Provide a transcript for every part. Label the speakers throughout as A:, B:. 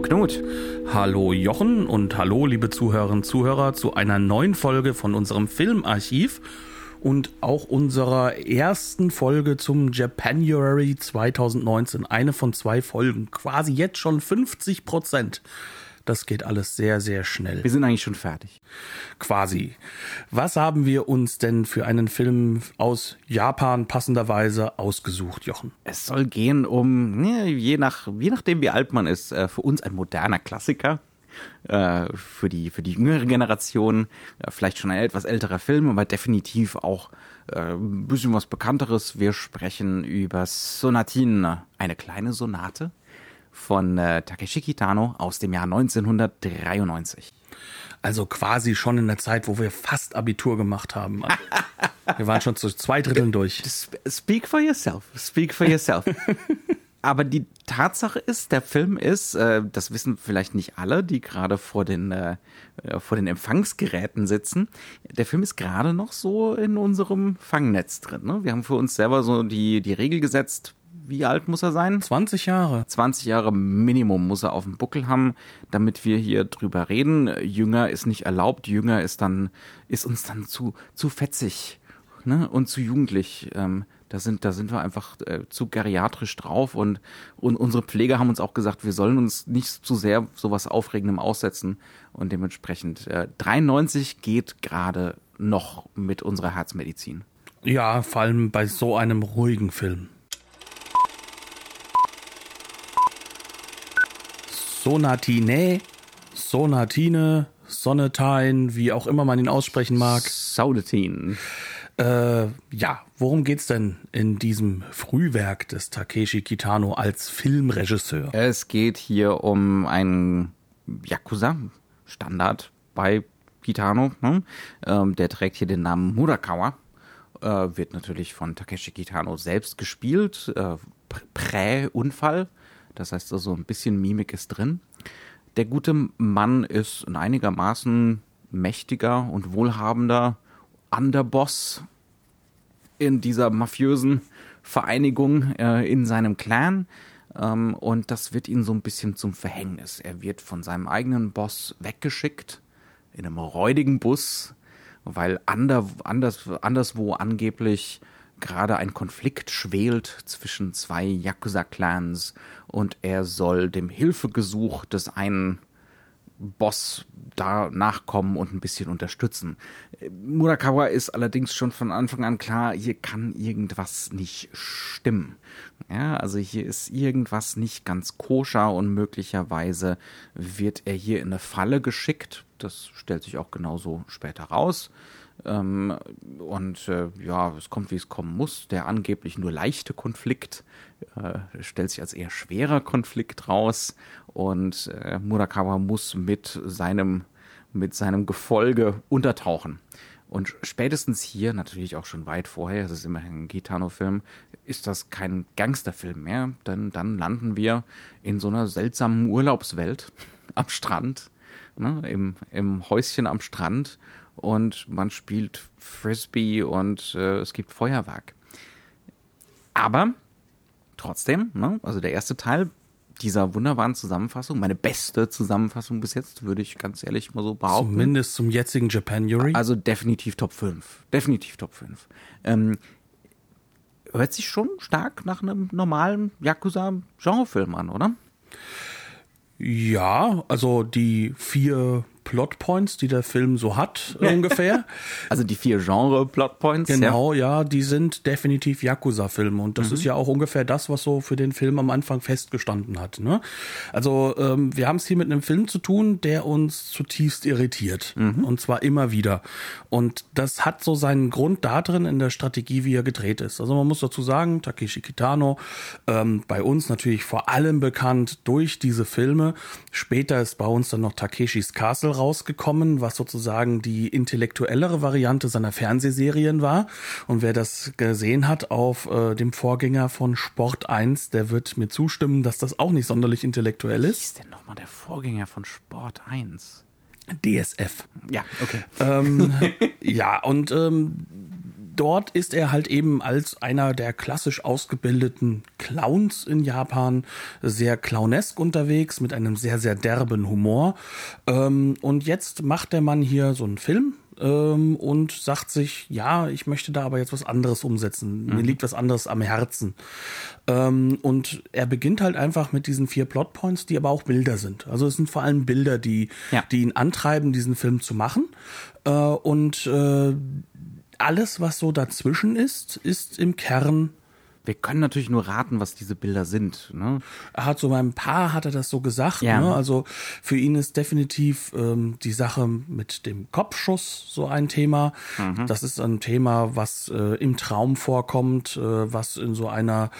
A: Hallo Knut.
B: Hallo Jochen und hallo liebe Zuhörerinnen und Zuhörer zu einer neuen Folge von unserem Filmarchiv und auch unserer ersten Folge zum Japanuary 2019. Eine von zwei Folgen, quasi jetzt schon 50 Prozent. Das geht alles sehr, sehr schnell.
A: Wir sind eigentlich schon fertig.
B: Quasi. Was haben wir uns denn für einen Film aus Japan passenderweise ausgesucht, Jochen?
A: Es soll gehen um, je, nach, je nachdem wie alt man ist, äh, für uns ein moderner Klassiker. Äh, für die, für die jüngere Generation vielleicht schon ein etwas älterer Film, aber definitiv auch äh, ein bisschen was Bekannteres. Wir sprechen über Sonatine, eine kleine Sonate von äh, Takeshi Kitano aus dem Jahr 1993.
B: Also quasi schon in der Zeit, wo wir fast Abitur gemacht haben. Also wir waren schon zu zwei Dritteln durch.
A: Speak for yourself. Speak for yourself. Aber die Tatsache ist, der Film ist, äh, das wissen vielleicht nicht alle, die gerade vor den äh, vor den Empfangsgeräten sitzen. Der Film ist gerade noch so in unserem Fangnetz drin. Ne? Wir haben für uns selber so die die Regel gesetzt, wie alt muss er sein?
B: 20 Jahre.
A: 20 Jahre Minimum muss er auf dem Buckel haben, damit wir hier drüber reden. Jünger ist nicht erlaubt. Jünger ist dann, ist uns dann zu, zu fetzig, ne? Und zu jugendlich. Ähm, da sind, da sind wir einfach äh, zu geriatrisch drauf und, und unsere Pfleger haben uns auch gesagt, wir sollen uns nicht zu sehr sowas Aufregendem aussetzen und dementsprechend äh, 93 geht gerade noch mit unserer Herzmedizin.
B: Ja, vor allem bei so einem ruhigen Film. Sonatine, Sonatine, Sonatine, wie auch immer man ihn aussprechen mag.
A: Sonatine.
B: Äh, ja, worum geht's denn in diesem Frühwerk des Takeshi Kitano als Filmregisseur?
A: Es geht hier um einen Yakuza, Standard bei Kitano. Ne? Ähm, der trägt hier den Namen Murakawa. Äh, wird natürlich von Takeshi Kitano selbst gespielt. Äh, Prä-Unfall das heißt also, ein bisschen Mimik ist drin. Der gute Mann ist ein einigermaßen mächtiger und wohlhabender Underboss in dieser mafiösen Vereinigung äh, in seinem Clan. Ähm, und das wird ihm so ein bisschen zum Verhängnis. Er wird von seinem eigenen Boss weggeschickt in einem räudigen Bus, weil ander, anders, anderswo angeblich gerade ein Konflikt schwelt zwischen zwei Yakuza-Clans und er soll dem Hilfegesuch des einen Boss da nachkommen und ein bisschen unterstützen. Murakawa ist allerdings schon von Anfang an klar, hier kann irgendwas nicht stimmen. Ja, also hier ist irgendwas nicht ganz koscher und möglicherweise wird er hier in eine Falle geschickt. Das stellt sich auch genauso später raus. Ähm, und äh, ja, es kommt, wie es kommen muss. Der angeblich nur leichte Konflikt äh, stellt sich als eher schwerer Konflikt raus. Und äh, Murakawa muss mit seinem, mit seinem Gefolge untertauchen. Und spätestens hier, natürlich auch schon weit vorher, es ist immerhin ein Gitano-Film, ist das kein Gangsterfilm mehr, denn dann landen wir in so einer seltsamen Urlaubswelt am Strand, ne, im, im Häuschen am Strand und man spielt Frisbee und äh, es gibt Feuerwerk. Aber trotzdem, ne, also der erste Teil dieser wunderbaren Zusammenfassung, meine beste Zusammenfassung bis jetzt, würde ich ganz ehrlich mal so behaupten.
B: Zumindest zum jetzigen Japanuary.
A: Also definitiv Top 5. Definitiv Top 5. Ähm, hört sich schon stark nach einem normalen Yakuza-Genrefilm an, oder?
B: Ja, also die vier Plotpoints, die der Film so hat, ungefähr.
A: Also die vier Genre-Plotpoints.
B: Genau, ja. ja, die sind definitiv Yakuza-Filme. Und das mhm. ist ja auch ungefähr das, was so für den Film am Anfang festgestanden hat. Ne? Also ähm, wir haben es hier mit einem Film zu tun, der uns zutiefst irritiert. Mhm. Und zwar immer wieder. Und das hat so seinen Grund darin in der Strategie, wie er gedreht ist. Also man muss dazu sagen, Takeshi Kitano, ähm, bei uns natürlich vor allem bekannt durch diese Filme. Später ist bei uns dann noch Takeshis Castle rausgekommen, was sozusagen die intellektuellere Variante seiner Fernsehserien war. Und wer das gesehen hat auf äh, dem Vorgänger von Sport 1, der wird mir zustimmen, dass das auch nicht sonderlich intellektuell ist.
A: Was ist denn nochmal der Vorgänger von Sport 1?
B: DSF.
A: Ja, okay.
B: Ähm, ja, und ähm, dort ist er halt eben als einer der klassisch ausgebildeten Clowns in Japan sehr clownesk unterwegs mit einem sehr, sehr derben Humor. Ähm, und jetzt macht der Mann hier so einen Film ähm, und sagt sich, ja, ich möchte da aber jetzt was anderes umsetzen. Mir liegt was anderes am Herzen. Ähm, und er beginnt halt einfach mit diesen vier Plotpoints, die aber auch Bilder sind. Also es sind vor allem Bilder, die,
A: Ja.
B: die ihn antreiben, diesen Film zu machen. Äh, und äh, alles, was so dazwischen ist, ist im Kern
A: Wir können natürlich nur raten, was diese Bilder sind. Ne?
B: er hat so beim Paar hat er das so gesagt.
A: Ja.
B: Ne? Also für ihn ist definitiv ähm, die Sache mit dem Kopfschuss so ein Thema.
A: Mhm.
B: Das ist ein Thema, was äh, im Traum vorkommt, äh, was in so einer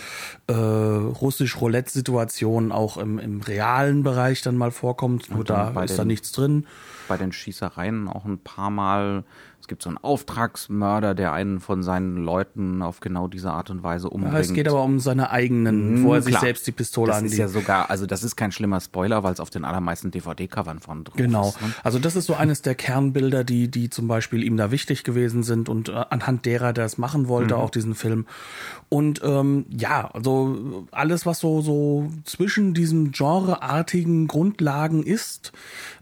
B: äh, russisch-Roulette-Situation auch im, im realen Bereich dann mal vorkommt. Nur da ist da
A: den-
B: nichts drin.
A: Bei den Schießereien auch ein paar Mal. Es gibt so einen Auftragsmörder, der einen von seinen Leuten auf genau diese Art und Weise umbringt.
B: Ja, es geht aber um seine eigenen, wo er sich
A: Klar.
B: selbst die Pistole
A: das
B: an
A: ist ja sogar, also das ist kein schlimmer Spoiler, weil es auf den allermeisten DVD-Covern von drauf
B: Genau.
A: ist. Ne?
B: Also das ist so eines der Kernbilder, die, die zum Beispiel ihm da wichtig gewesen sind und äh, anhand derer der es machen wollte,
A: Mhm.
B: auch diesen Film. Und ähm, ja, also alles, was so, so zwischen diesen genreartigen Grundlagen ist,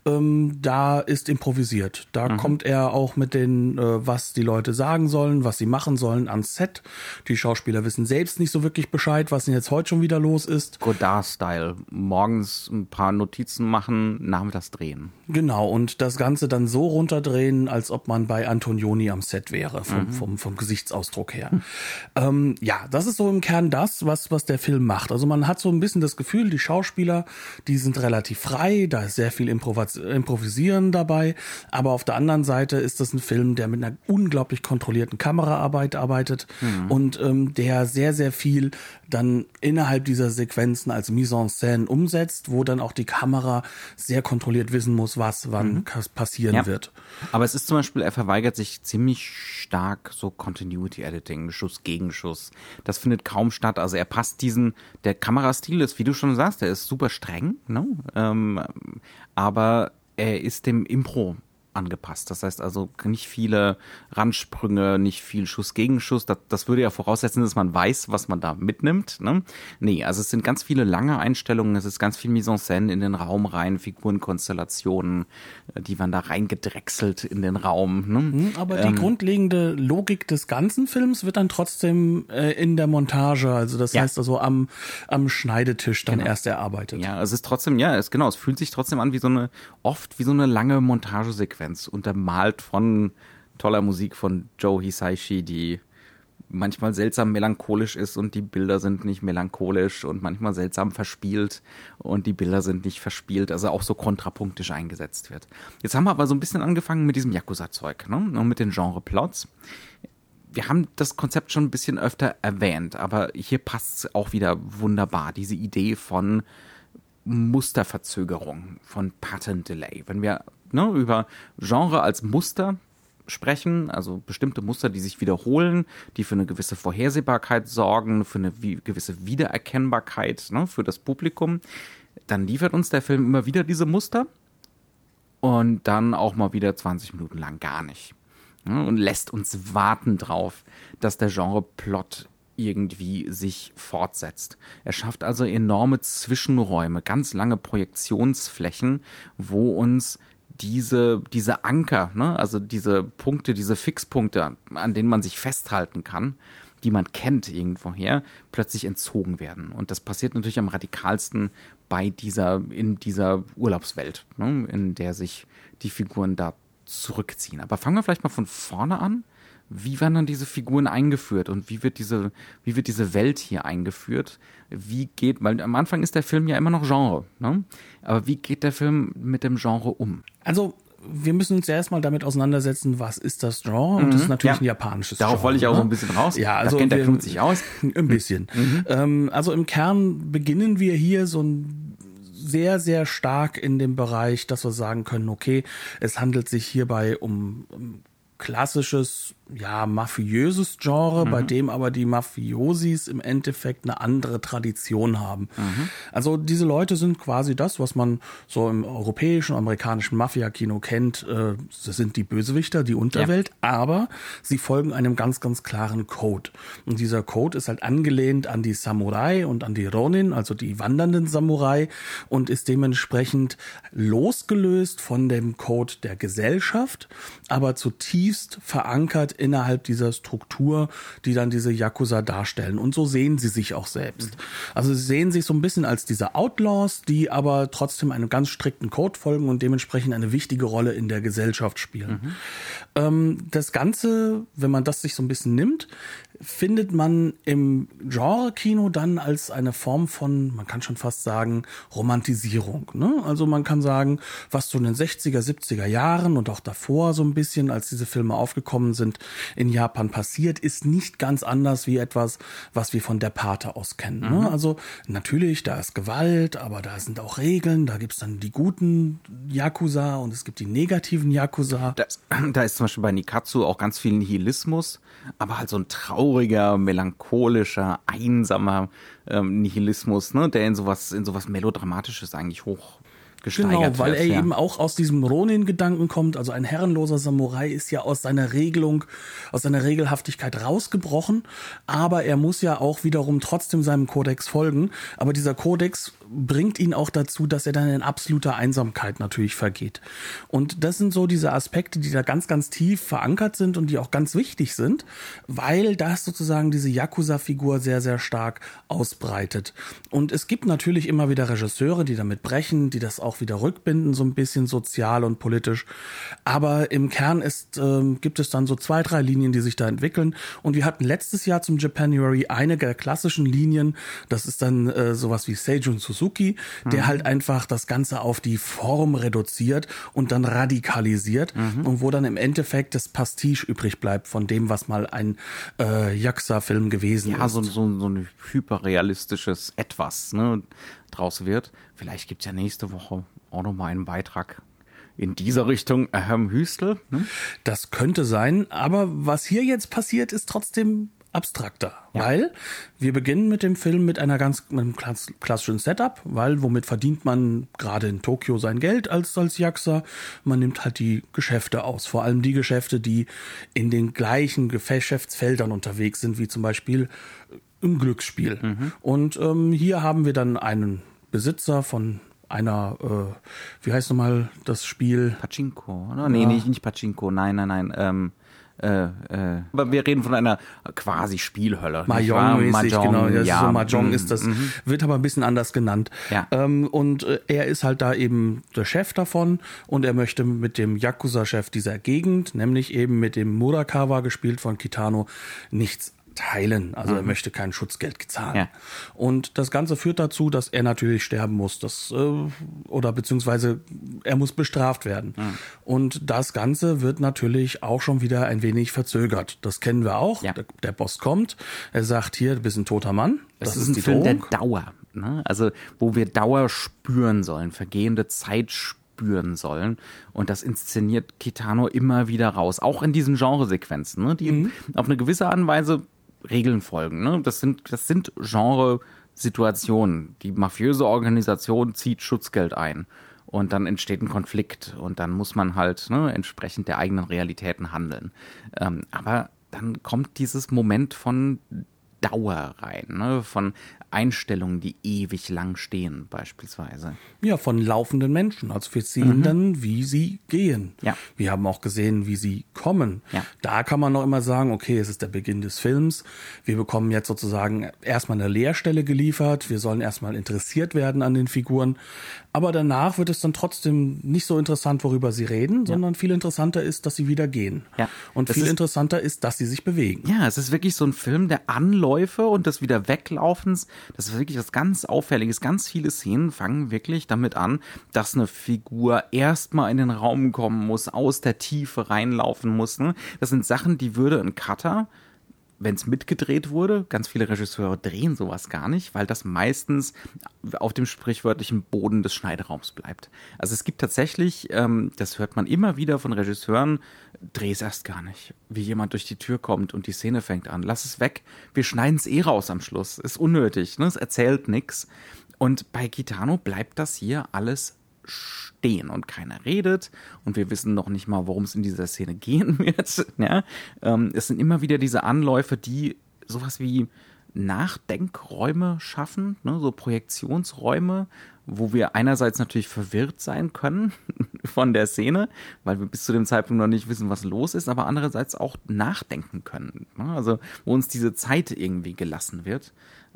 B: ähm, da ist improvisiert. Da
A: Mhm.
B: kommt er auch mit den, äh, was die Leute sagen sollen, was sie machen sollen ans Set. Die Schauspieler wissen selbst nicht so wirklich Bescheid, was denn jetzt heute schon wieder los ist.
A: Godard-Style. Morgens ein paar Notizen machen, nachmittags drehen.
B: Genau, und das Ganze dann so runterdrehen, als ob man bei Antonioni am Set wäre, vom, vom, vom Gesichtsausdruck her. Ähm, ja, das ist so im Kern das, was, was der Film macht. Also man hat so ein bisschen das Gefühl, die Schauspieler, die sind relativ frei, da ist sehr viel Improvis Improvisieren dabei, aber auf der anderen Seite ist das ein Film, der mit einer unglaublich kontrollierten Kameraarbeit arbeitet und ähm, der sehr, sehr viel dann innerhalb dieser Sequenzen als Mise en Scène umsetzt, wo dann auch die Kamera sehr kontrolliert wissen muss, was wann kas- passieren
A: Ja.
B: wird.
A: Aber es ist zum Beispiel, er verweigert sich ziemlich stark so Continuity Editing, Schuss gegen Schuss. Das findet kaum statt. Also er passt diesen, der Kamerastil ist, wie du schon sagst, der ist super streng, ne? ähm, aber er ist dem Impro angepasst. Das heißt also nicht viele Randsprünge, nicht viel Schuss gegen Schuss. Das, das würde ja voraussetzen, dass man weiß, was man da mitnimmt. Ne? Nee, also es sind ganz viele lange Einstellungen, es ist ganz viel Mise en Scène in den Raum rein, Figurenkonstellationen, äh, die waren da reingedrechselt in den Raum. Ne?
B: Hm, Aber die grundlegende Logik des ganzen Films wird dann trotzdem äh, in der Montage, also das
A: Ja.
B: heißt also am, am Schneidetisch dann erst erarbeitet.
A: Ja, es ist trotzdem, ja, es genau, es fühlt sich trotzdem an wie so eine, oft wie so eine lange Montagesequenz, untermalt von toller Musik von Joe Hisaishi, die manchmal seltsam melancholisch ist und die Bilder sind nicht melancholisch und manchmal seltsam verspielt und die Bilder sind nicht verspielt, also auch so kontrapunktisch eingesetzt wird. Jetzt haben wir aber so ein bisschen angefangen mit diesem Yakuza-Zeug, ne? Und mit den Genre-Plots wir haben das Konzept schon ein bisschen öfter erwähnt, aber hier passt es auch wieder wunderbar. Diese Idee von Musterverzögerung, von Pattern Delay. Wenn wir ne, über Genre als Muster sprechen, also bestimmte Muster, die sich wiederholen, die für eine gewisse Vorhersehbarkeit sorgen, für eine gewisse Wiedererkennbarkeit ne, für das Publikum, dann liefert uns der Film immer wieder diese Muster und dann auch mal wieder 20 Minuten lang gar nicht. Ja, und lässt uns warten drauf, dass der Genre-Plot irgendwie sich fortsetzt. Er schafft also enorme Zwischenräume, ganz lange Projektionsflächen, wo uns diese, diese Anker, ne, also diese Punkte, diese Fixpunkte, an denen man sich festhalten kann, die man kennt irgendwoher, plötzlich entzogen werden. Und das passiert natürlich am radikalsten bei dieser, in dieser Urlaubswelt, ne, in der sich die Figuren da zurückziehen. Aber fangen wir vielleicht mal von vorne an. Wie werden dann diese Figuren eingeführt und wie wird diese, wie wird diese Welt hier eingeführt? Wie geht, weil am Anfang ist der Film ja immer noch Genre, ne? Aber wie geht der Film mit dem Genre um?
B: Also wir müssen uns ja erstmal damit auseinandersetzen, was ist das Genre? Und das ist natürlich
A: Ja.
B: ein japanisches
A: Darauf
B: Genre.
A: wollte ich auch
B: ne?
A: so ein bisschen raus.
B: Ja,
A: Da
B: also
A: kennt der Knut sich aus.
B: Ein bisschen. Ähm, also im Kern beginnen wir hier so ein sehr, sehr stark in dem Bereich, dass wir sagen können, okay, es handelt sich hierbei um, um klassisches ja, mafiöses Genre, mhm. bei dem aber die Mafiosis im Endeffekt eine andere Tradition haben. Mhm. Also diese Leute sind quasi das, was man so im europäischen, amerikanischen Mafia-Kino kennt. Äh, das sind die Bösewichter, die Unterwelt, ja. aber sie folgen einem ganz, ganz klaren Code. Und dieser Code ist halt angelehnt an die Samurai und an die Ronin, also die wandernden Samurai, und ist dementsprechend losgelöst von dem Code der Gesellschaft, aber zutiefst verankert innerhalb dieser Struktur, die dann diese Yakuza darstellen. Und so sehen sie sich auch selbst. Also sie sehen sich so ein bisschen als diese Outlaws, die aber trotzdem einem ganz strikten Code folgen und dementsprechend eine wichtige Rolle in der Gesellschaft spielen. Mhm. Das Ganze, wenn man das sich so ein bisschen nimmt, findet man im Genre-Kino dann als eine Form von, man kann schon fast sagen, Romantisierung. Ne? Also man kann sagen, was so in den 60er, 70er Jahren und auch davor so ein bisschen, als diese Filme aufgekommen sind, in Japan passiert, ist nicht ganz anders wie etwas, was wir von der Pate aus kennen. Ne? Mhm. Also natürlich, da ist Gewalt, aber da sind auch Regeln, da gibt's dann die guten Yakuza und es gibt die negativen Yakuza.
A: Das, da ist zum Beispiel bei Nikatsu auch ganz viel Nihilismus, aber halt so ein trauriger, melancholischer, einsamer ähm, Nihilismus, ne, der in sowas, in sowas Melodramatisches eigentlich hoch
B: Genau, weil er ja. eben auch aus diesem Ronin-Gedanken kommt. Also ein herrenloser Samurai ist ja aus seiner Regelung, aus seiner Regelhaftigkeit rausgebrochen, aber er muss ja auch wiederum trotzdem seinem Kodex folgen. Aber dieser Kodex bringt ihn auch dazu, dass er dann in absoluter Einsamkeit natürlich vergeht. Und das sind so diese Aspekte, die da ganz, ganz tief verankert sind und die auch ganz wichtig sind, weil das sozusagen diese Yakuza-Figur sehr, sehr stark ausbreitet. Und es gibt natürlich immer wieder Regisseure, die damit brechen, die das auch wieder rückbinden, so ein bisschen sozial und politisch. Aber im Kern ist, äh, gibt es dann so zwei, drei Linien, die sich da entwickeln. Und wir hatten letztes Jahr zum Japanuary eine der klassischen Linien. Das ist dann äh, sowas wie Seijun Suzuki Suzuki, der mhm. halt einfach das Ganze auf die Form reduziert und dann radikalisiert mhm. und wo dann im Endeffekt das Pastiche übrig bleibt von dem, was mal ein äh, Jaxa-Film gewesen
A: ja,
B: ist.
A: Ja, so, so, so ein hyperrealistisches Etwas ne, draus wird. Vielleicht gibt's ja nächste Woche auch noch mal einen Beitrag in dieser Richtung Herrn Hüstel. Ne?
B: Das könnte sein, aber was hier jetzt passiert, ist trotzdem abstrakter, ja. weil wir beginnen mit dem Film mit einer ganz mit einem klassischen Setup, weil womit verdient man gerade in Tokio sein Geld als als Jaxa? Man nimmt halt die Geschäfte aus, vor allem die Geschäfte, die in den gleichen Geschäftsfeldern unterwegs sind, wie zum Beispiel im Glücksspiel. Mhm. Und ähm, hier haben wir dann einen Besitzer von einer, äh, wie heißt nochmal das Spiel?
A: Pachinko, oder? Nee, ja. nicht, nicht Pachinko, nein, nein, nein. Ähm, äh, äh, wir reden von einer quasi Spielhölle.
B: Mahjong-mäßig, genau. Das ja, so Mahjong ist das, mm. wird aber ein bisschen anders genannt. Ja. Ähm, und äh, er ist halt da eben der Chef davon und er möchte mit dem Yakuza-Chef dieser Gegend, nämlich eben mit dem Murakawa, gespielt von Kitano, nichts teilen. Also mhm. er möchte kein Schutzgeld zahlen. Ja. Und das Ganze führt dazu, dass er natürlich sterben muss. Das, äh, oder beziehungsweise er muss bestraft werden. Mhm. Und das Ganze wird natürlich auch schon wieder ein wenig verzögert. Das kennen wir auch. Ja. Der, der, Boss kommt, er sagt hier, du bist ein toter Mann.
A: Das, das ist, ist ein Film der Dauer. Ne? Also wo wir Dauer spüren sollen, vergehende Zeit spüren sollen. Und das inszeniert Kitano immer wieder raus. Auch in diesen Genresequenzen, ne? die mhm. auf eine gewisse Art und Weise Regeln folgen. Ne? Das sind, das sind Genre-Situationen. Die mafiöse Organisation zieht Schutzgeld ein und dann entsteht ein Konflikt und dann muss man halt ne, entsprechend der eigenen Realitäten handeln. Ähm, aber dann kommt dieses Moment von Dauer rein, ne? von Einstellungen, die ewig lang stehen, beispielsweise.
B: Ja, von laufenden Menschen. Also wir sehen mhm. dann, wie sie gehen. Ja. Wir haben auch gesehen, wie sie kommen. Ja. Da kann man noch immer sagen, okay, es ist der Beginn des Films. Wir bekommen jetzt sozusagen erstmal eine Leerstelle geliefert. Wir sollen erstmal interessiert werden an den Figuren. Aber danach wird es dann trotzdem nicht so interessant, worüber sie reden, ja. sondern viel interessanter ist, dass sie wieder gehen. Ja. Und das viel ist, interessanter ist, dass sie sich bewegen.
A: Ja, es ist wirklich so ein Film der Anläufe und des wieder Weglaufens das ist wirklich was ganz Auffälliges. Ganz viele Szenen fangen wirklich damit an, dass eine Figur erstmal in den Raum kommen muss, aus der Tiefe reinlaufen muss. Ne? Das sind Sachen, die würde ein Cutter wenn es mitgedreht wurde. Ganz viele Regisseure drehen sowas gar nicht, weil das meistens auf dem sprichwörtlichen Boden des Schneideraums bleibt. Also es gibt tatsächlich, ähm, das hört man immer wieder von Regisseuren, dreh es erst gar nicht. Wie jemand durch die Tür kommt und die Szene fängt an. Lass es weg. Wir schneiden es eh raus am Schluss. Ist unnötig. Ne? Es erzählt nichts. Und bei Kitano bleibt das hier alles stehen und keiner redet und wir wissen noch nicht mal, worum es in dieser Szene gehen wird. Ja? Ähm, es sind immer wieder diese Anläufe, die sowas wie Nachdenkräume schaffen, ne? so Projektionsräume, wo wir einerseits natürlich verwirrt sein können von der Szene, weil wir bis zu dem Zeitpunkt noch nicht wissen, was los ist, aber andererseits auch nachdenken können. Ne? Also wo uns diese Zeit irgendwie gelassen wird.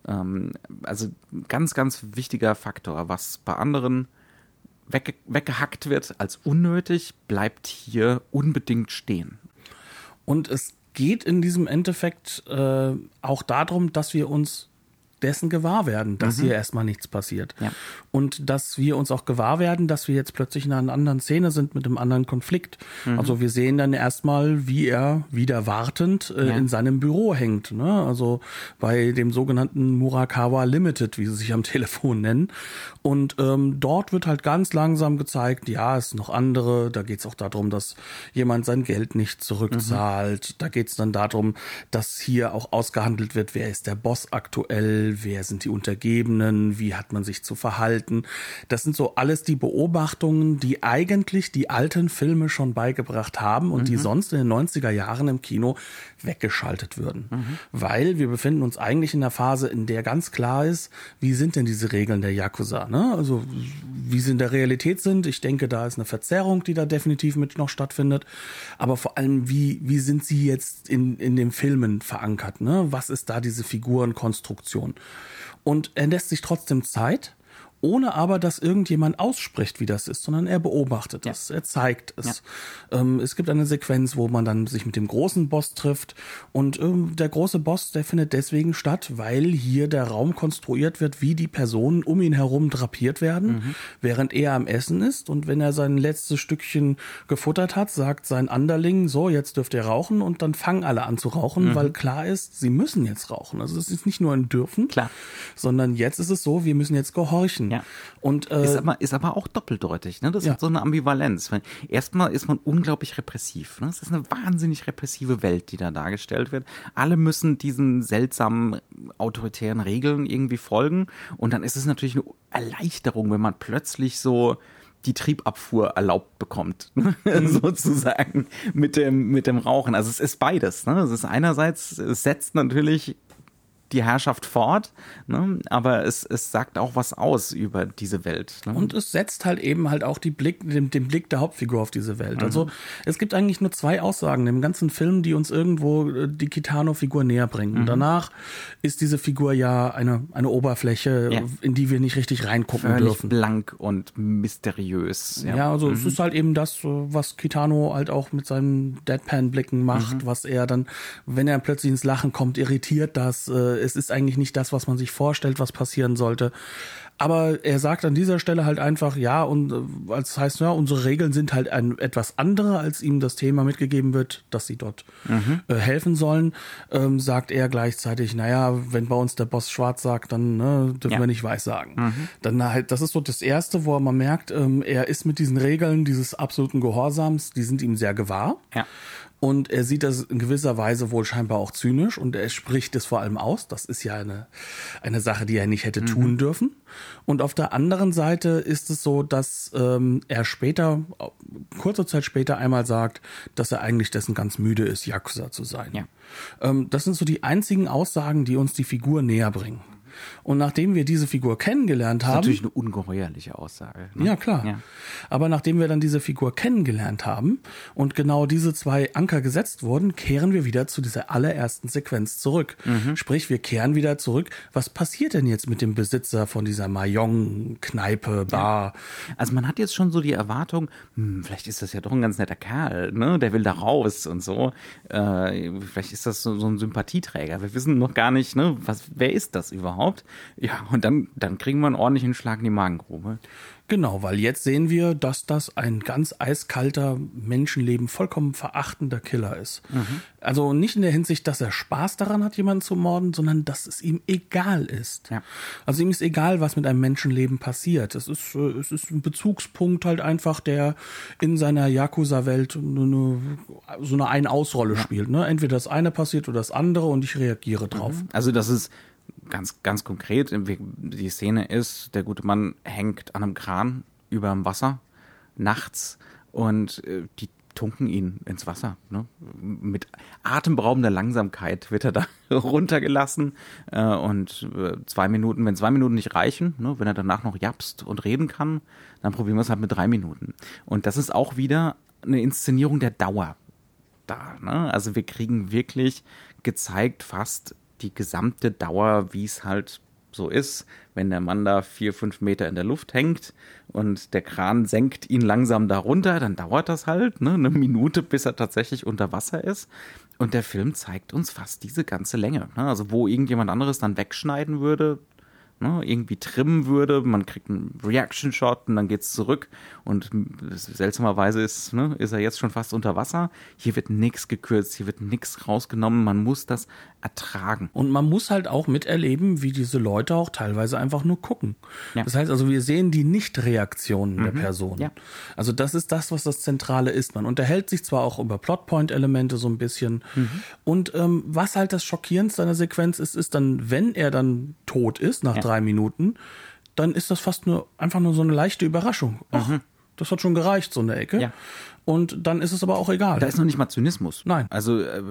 A: Ähm, also ganz, ganz wichtiger Faktor, was bei anderen wegge weggehackt wird als unnötig, bleibt hier unbedingt stehen.
B: Und es geht in diesem Endeffekt äh, auch darum, dass wir uns dessen gewahr werden, dass mhm. hier erstmal nichts passiert. Ja. Und dass wir uns auch gewahr werden, dass wir jetzt plötzlich in einer anderen Szene sind mit einem anderen Konflikt. Mhm. Also wir sehen dann erstmal, wie er wieder wartend äh, ja. in seinem Büro hängt. Ne? Also bei dem sogenannten Murakawa Limited, wie sie sich am Telefon nennen. Und ähm, dort wird halt ganz langsam gezeigt, ja, es sind noch andere. Da geht es auch darum, dass jemand sein Geld nicht zurückzahlt. Mhm. Da geht es dann darum, dass hier auch ausgehandelt wird, wer ist der Boss aktuell, wer sind die Untergebenen, wie hat man sich zu verhalten. Das sind so alles die Beobachtungen, die eigentlich die alten Filme schon beigebracht haben und mhm. die sonst in den 90er Jahren im Kino weggeschaltet würden. Mhm. Weil wir befinden uns eigentlich in der Phase, in der ganz klar ist, wie sind denn diese Regeln der Yakuza? Ne? Also wie sie in der Realität sind. Ich denke, da ist eine Verzerrung, die da definitiv mit noch stattfindet. Aber vor allem, wie, wie sind sie jetzt in, in den Filmen verankert? Ne? Was ist da diese Figurenkonstruktion? Und er lässt sich trotzdem Zeit ohne aber, dass irgendjemand ausspricht, wie das ist, sondern er beobachtet es, ja. er zeigt es. Ja. Ähm, es gibt eine Sequenz, wo man dann sich mit dem großen Boss trifft und ähm, der große Boss, der findet deswegen statt, weil hier der Raum konstruiert wird, wie die Personen um ihn herum drapiert werden, mhm. während er am Essen ist und wenn er sein letztes Stückchen gefuttert hat, sagt sein Anderling, so, jetzt dürft ihr rauchen und dann fangen alle an zu rauchen, mhm. weil klar ist, sie müssen jetzt rauchen. Also es ist nicht nur ein Dürfen,
A: klar.
B: sondern jetzt ist es so, wir müssen jetzt gehorchen.
A: Ja. Und, äh, ist, aber, ist aber auch doppeldeutig. Ne? Das ja. hat so eine Ambivalenz. Weil erstmal ist man unglaublich repressiv. Ne? Es ist eine wahnsinnig repressive Welt, die da dargestellt wird. Alle müssen diesen seltsamen autoritären Regeln irgendwie folgen. Und dann ist es natürlich eine Erleichterung, wenn man plötzlich so die Triebabfuhr erlaubt bekommt, ne? mhm. sozusagen mit dem mit dem Rauchen. Also es ist beides. Ne? Es ist einerseits es setzt natürlich die Herrschaft fort, ne? aber es, es sagt auch was aus über diese Welt.
B: Ne? Und es setzt halt eben halt auch die Blick, den, den Blick der Hauptfigur auf diese Welt. Mhm. Also es gibt eigentlich nur zwei Aussagen im ganzen Film, die uns irgendwo äh, die Kitano-Figur näher bringen. Mhm. Danach ist diese Figur ja eine, eine Oberfläche, ja. in die wir nicht richtig reingucken
A: Völlig
B: dürfen.
A: blank und mysteriös.
B: Ja, ja also mhm. es ist halt eben das, was Kitano halt auch mit seinen Deadpan-Blicken macht, mhm. was er dann, wenn er plötzlich ins Lachen kommt, irritiert das. Äh, es ist eigentlich nicht das, was man sich vorstellt, was passieren sollte. Aber er sagt an dieser Stelle halt einfach, ja, und äh, das heißt, ja, unsere Regeln sind halt ein, etwas andere, als ihm das Thema mitgegeben wird, dass sie dort mhm. äh, helfen sollen. Ähm, sagt er gleichzeitig, naja, wenn bei uns der Boss schwarz sagt, dann ne, dürfen ja. wir nicht weiß sagen. Mhm. Dann halt, das ist so das Erste, wo man merkt, ähm, er ist mit diesen Regeln dieses absoluten Gehorsams, die sind ihm sehr gewahr.
A: Ja.
B: Und er sieht das in gewisser Weise wohl scheinbar auch zynisch und er spricht es vor allem aus. Das ist ja eine, eine Sache, die er nicht hätte mhm. tun dürfen. Und auf der anderen Seite ist es so, dass ähm, er später, kurze Zeit später einmal sagt, dass er eigentlich dessen ganz müde ist, Yakuza zu sein.
A: Ja.
B: Ähm, das sind so die einzigen Aussagen, die uns die Figur näher bringen. Und nachdem wir diese Figur kennengelernt haben. Das
A: ist natürlich eine ungeheuerliche Aussage.
B: Ne? Ja, klar. Ja. Aber nachdem wir dann diese Figur kennengelernt haben und genau diese zwei Anker gesetzt wurden, kehren wir wieder zu dieser allerersten Sequenz zurück. Mhm. Sprich, wir kehren wieder zurück. Was passiert denn jetzt mit dem Besitzer von dieser Mayong-Kneipe, Bar?
A: Ja. Also man hat jetzt schon so die Erwartung, hm, vielleicht ist das ja doch ein ganz netter Kerl, ne? Der will da raus und so. Äh, vielleicht ist das so, so ein Sympathieträger. Wir wissen noch gar nicht, ne? Was, wer ist das überhaupt? Überhaupt. Ja, und dann, dann kriegen wir einen ordentlichen Schlag in die Magengrube.
B: Genau, weil jetzt sehen wir, dass das ein ganz eiskalter, Menschenleben vollkommen verachtender Killer ist. Mhm. Also nicht in der Hinsicht, dass er Spaß daran hat, jemanden zu morden, sondern dass es ihm egal ist. Ja. Also ihm ist egal, was mit einem Menschenleben passiert. Es ist, äh, es ist ein Bezugspunkt halt einfach, der in seiner Yakuza-Welt so eine Ein-Aus-Rolle ja. spielt. Ne? Entweder das eine passiert oder das andere und ich reagiere drauf. Mhm.
A: Also das ist ganz, ganz konkret, die Szene ist, der gute Mann hängt an einem Kran über dem Wasser nachts und äh, die tunken ihn ins Wasser. Ne? Mit atemberaubender Langsamkeit wird er da runtergelassen äh, und äh, zwei Minuten, wenn zwei Minuten nicht reichen, ne, wenn er danach noch japst und reden kann, dann probieren wir es halt mit drei Minuten. Und das ist auch wieder eine Inszenierung der Dauer da. Ne? Also wir kriegen wirklich gezeigt fast die gesamte Dauer, wie es halt so ist, wenn der Mann da vier, fünf Meter in der Luft hängt und der Kran senkt ihn langsam darunter, dann dauert das halt ne, eine Minute, bis er tatsächlich unter Wasser ist. Und der Film zeigt uns fast diese ganze Länge. Ne? Also wo irgendjemand anderes dann wegschneiden würde, ne, irgendwie trimmen würde. Man kriegt einen Reaction-Shot und dann geht's zurück. Und seltsamerweise ist, ne, ist er jetzt schon fast unter Wasser. Hier wird nichts gekürzt, hier wird nichts rausgenommen. Man muss das ertragen.
B: Und man muss halt auch miterleben, wie diese Leute auch teilweise einfach nur gucken. Ja. Das heißt also, wir sehen die Nicht-Reaktionen mhm. der Person. Ja. Also das ist das, was das Zentrale ist. Man unterhält sich zwar auch über Plotpoint-Elemente so ein bisschen. Mhm. Und ähm, was halt das Schockierendste einer Sequenz ist, ist dann, wenn er dann tot ist, nach ja. drei Minuten, dann ist das fast nur einfach nur so eine leichte Überraschung. Ach, mhm. das hat schon gereicht, so eine Ecke. Ja. Und dann ist es aber auch egal.
A: Da ist noch nicht mal Zynismus.
B: Nein.
A: Also, äh,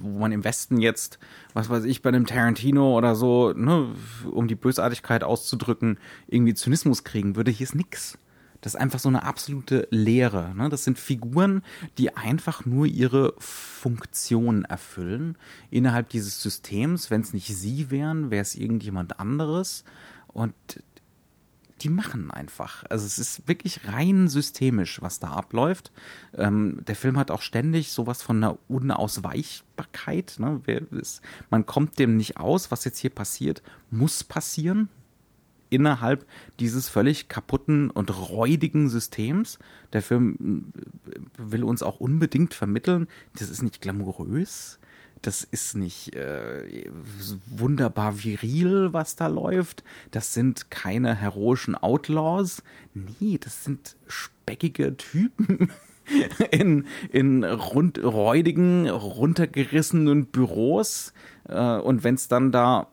A: wo man im Westen jetzt, was weiß ich, bei einem Tarantino oder so, ne, um die Bösartigkeit auszudrücken, irgendwie Zynismus kriegen würde, hier ist nix. Das ist einfach so eine absolute Leere. Ne? Das sind Figuren, die einfach nur ihre Funktion erfüllen innerhalb dieses Systems. Wenn es nicht sie wären, wäre es irgendjemand anderes. Und die machen einfach. Also es ist wirklich rein systemisch, was da abläuft. Ähm, der Film hat auch ständig sowas von einer Unausweichbarkeit. Ne? Man kommt dem nicht aus, was jetzt hier passiert, muss passieren innerhalb dieses völlig kaputten und räudigen Systems. Der Film äh, will uns auch unbedingt vermitteln, das ist nicht glamourös, das ist nicht äh, wunderbar viril, was da läuft. Das sind keine heroischen Outlaws. Nee, das sind speckige Typen in, in rund, räudigen, runtergerissenen Büros. Äh, und wenn es dann da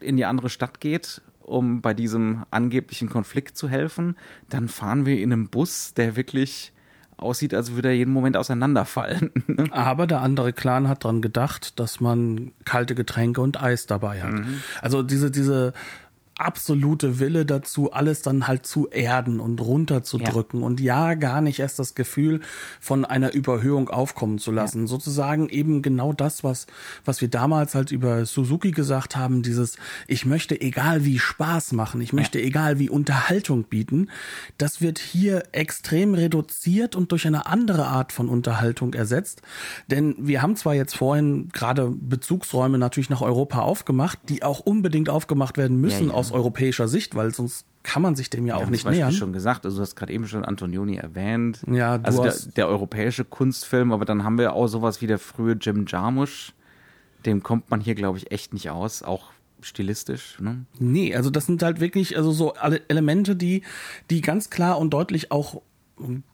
A: in die andere Stadt geht, um bei diesem angeblichen Konflikt zu helfen, dann fahren wir in einem Bus, der wirklich aussieht, als würde er jeden Moment auseinanderfallen.
B: Aber der andere Clan hat dran gedacht, dass man kalte Getränke und Eis dabei hat. Mhm. Also diese, diese absolute Wille dazu, alles dann halt zu erden und runterzudrücken ja. und ja, gar nicht erst das Gefühl von einer Überhöhung aufkommen zu lassen. Ja. Sozusagen eben genau das, was, was wir damals halt über Suzuki gesagt haben, dieses, ich möchte egal wie Spaß machen, ich möchte ja. egal wie Unterhaltung bieten. Das wird hier extrem reduziert und durch eine andere Art von Unterhaltung ersetzt. Denn wir haben zwar jetzt vorhin gerade Bezugsräume natürlich nach Europa aufgemacht, die auch unbedingt aufgemacht werden müssen aus europäischer Sicht, weil sonst kann man sich dem ja auch nicht nähern.
A: schon gesagt, also du hast gerade eben schon Antonioni erwähnt.
B: Ja,
A: du also der, der, europäische Kunstfilm, aber dann haben wir auch sowas wie der frühe Jim Jarmusch. Dem kommt man hier, glaube ich, echt nicht aus, auch stilistisch. Ne?
B: Nee, also das sind halt wirklich also so alle Elemente, die, die ganz klar und deutlich auch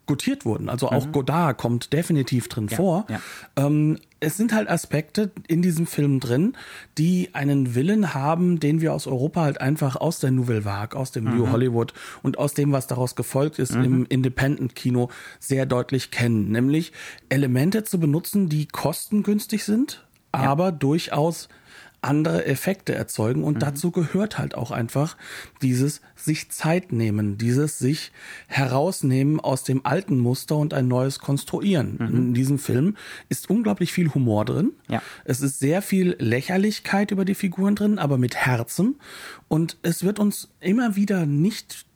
B: gutiert wurden. Also auch mhm. Godard kommt definitiv drin ja, vor. Ja. Ähm, es sind halt Aspekte in diesem Film drin, die einen Willen haben, den wir aus Europa halt einfach aus der Nouvelle Vague, aus dem mhm. New Hollywood und aus dem, was daraus gefolgt ist mhm. im Independent-Kino, sehr deutlich kennen. Nämlich Elemente zu benutzen, die kostengünstig sind, ja. aber durchaus andere Effekte erzeugen und mhm. dazu gehört halt auch einfach dieses sich Zeit nehmen, dieses sich herausnehmen aus dem alten Muster und ein neues konstruieren. Mhm. In diesem Film ist unglaublich viel Humor drin. Ja. Es ist sehr viel Lächerlichkeit über die Figuren drin, aber mit Herzen und es wird uns immer wieder nicht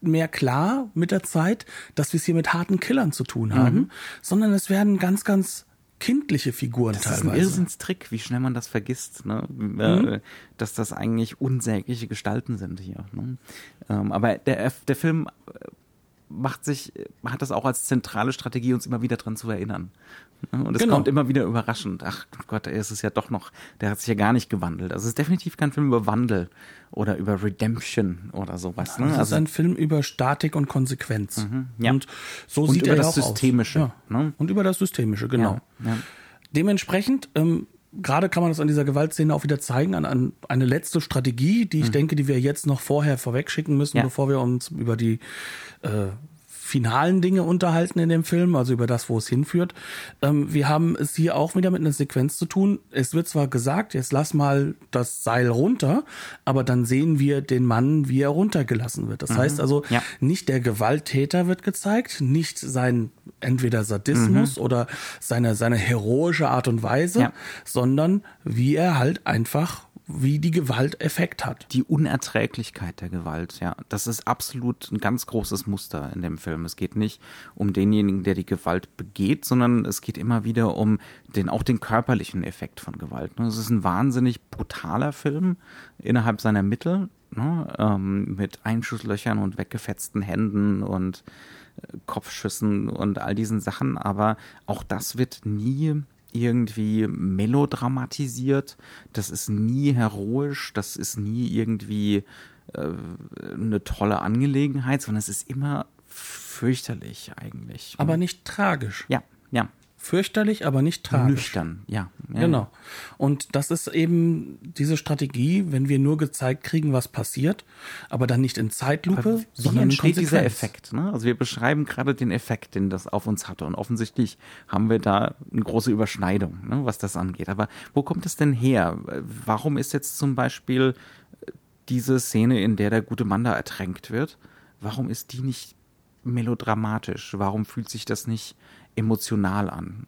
B: mehr klar mit der Zeit, dass wir es hier mit harten Killern zu tun haben, mhm. sondern es werden ganz, ganz kindliche Figuren
A: Das
B: teilweise.
A: ist ein Irrsinnstrick, wie schnell man das vergisst, ne? Äh, dass das eigentlich unsägliche Gestalten sind hier. Ne? Ähm, aber der, der Film äh, macht sich, hat das auch als zentrale Strategie, uns immer wieder dran zu erinnern. Ne? Und es
B: Genau.
A: kommt immer wieder überraschend. Ach Gott, es ist ja doch noch, der hat sich ja gar nicht gewandelt. Also es ist definitiv kein Film über Wandel oder über Redemption oder sowas. Ne?
B: Ist
A: Also,
B: ein Film über Statik und Konsequenz.
A: ja.
B: Und so
A: Und
B: sieht
A: über
B: er ja
A: das
B: auch
A: Systemische,
B: Aus. Ja.
A: ne?
B: Und über das Systemische, genau.
A: ja.
B: Dementsprechend, ähm, gerade kann man das an dieser Gewaltszene auch wieder zeigen, an, an eine letzte Strategie, die ich denke, die wir jetzt noch vorher vorwegschicken müssen,
A: Mhm.
B: Bevor wir uns über die äh, finalen Dinge unterhalten in dem Film, also über das, wo es hinführt. Ähm, wir haben es hier auch wieder mit einer Sequenz zu tun. Es wird zwar gesagt, jetzt lass mal das Seil runter, aber dann sehen wir den Mann, wie er runtergelassen wird. Das heißt also,
A: Ja.
B: nicht der Gewalttäter wird gezeigt, nicht sein entweder Sadismus oder seine, seine heroische Art und Weise,
A: Ja.
B: sondern wie er halt einfach, wie die Gewalt Effekt hat.
A: die Unerträglichkeit der Gewalt, ja, das ist absolut ein ganz großes Muster in dem Film. Es geht nicht um denjenigen, der die Gewalt begeht, sondern es geht immer wieder um den, auch den körperlichen Effekt von Gewalt. ne. Es ist ein wahnsinnig brutaler Film innerhalb seiner Mittel, ne, ähm, mit Einschusslöchern und weggefetzten Händen und äh, Kopfschüssen und all diesen Sachen, aber auch das wird nie irgendwie melodramatisiert, das ist nie heroisch, das ist nie irgendwie äh, eine tolle Angelegenheit, sondern es ist immer fürchterlich eigentlich.
B: Aber nicht tragisch.
A: ja, ja,
B: Fürchterlich, aber nicht tragisch.
A: nüchtern, ja. ja
B: Genau. Und das ist eben diese Strategie, wenn wir nur gezeigt kriegen, was passiert, aber dann nicht in Zeitlupe,
A: Aber wie
B: sondern in
A: entsteht dieser
B: Konsequenz.
A: Effekt? Ne? Also wir beschreiben gerade den Effekt, den das auf uns hatte. Und offensichtlich haben wir da eine große Überschneidung, ne, was das angeht. Aber wo kommt es denn her? Warum ist jetzt zum Beispiel diese Szene, in der der gute Mann da ertränkt wird, warum ist die nicht melodramatisch? Warum fühlt sich das nicht emotional an?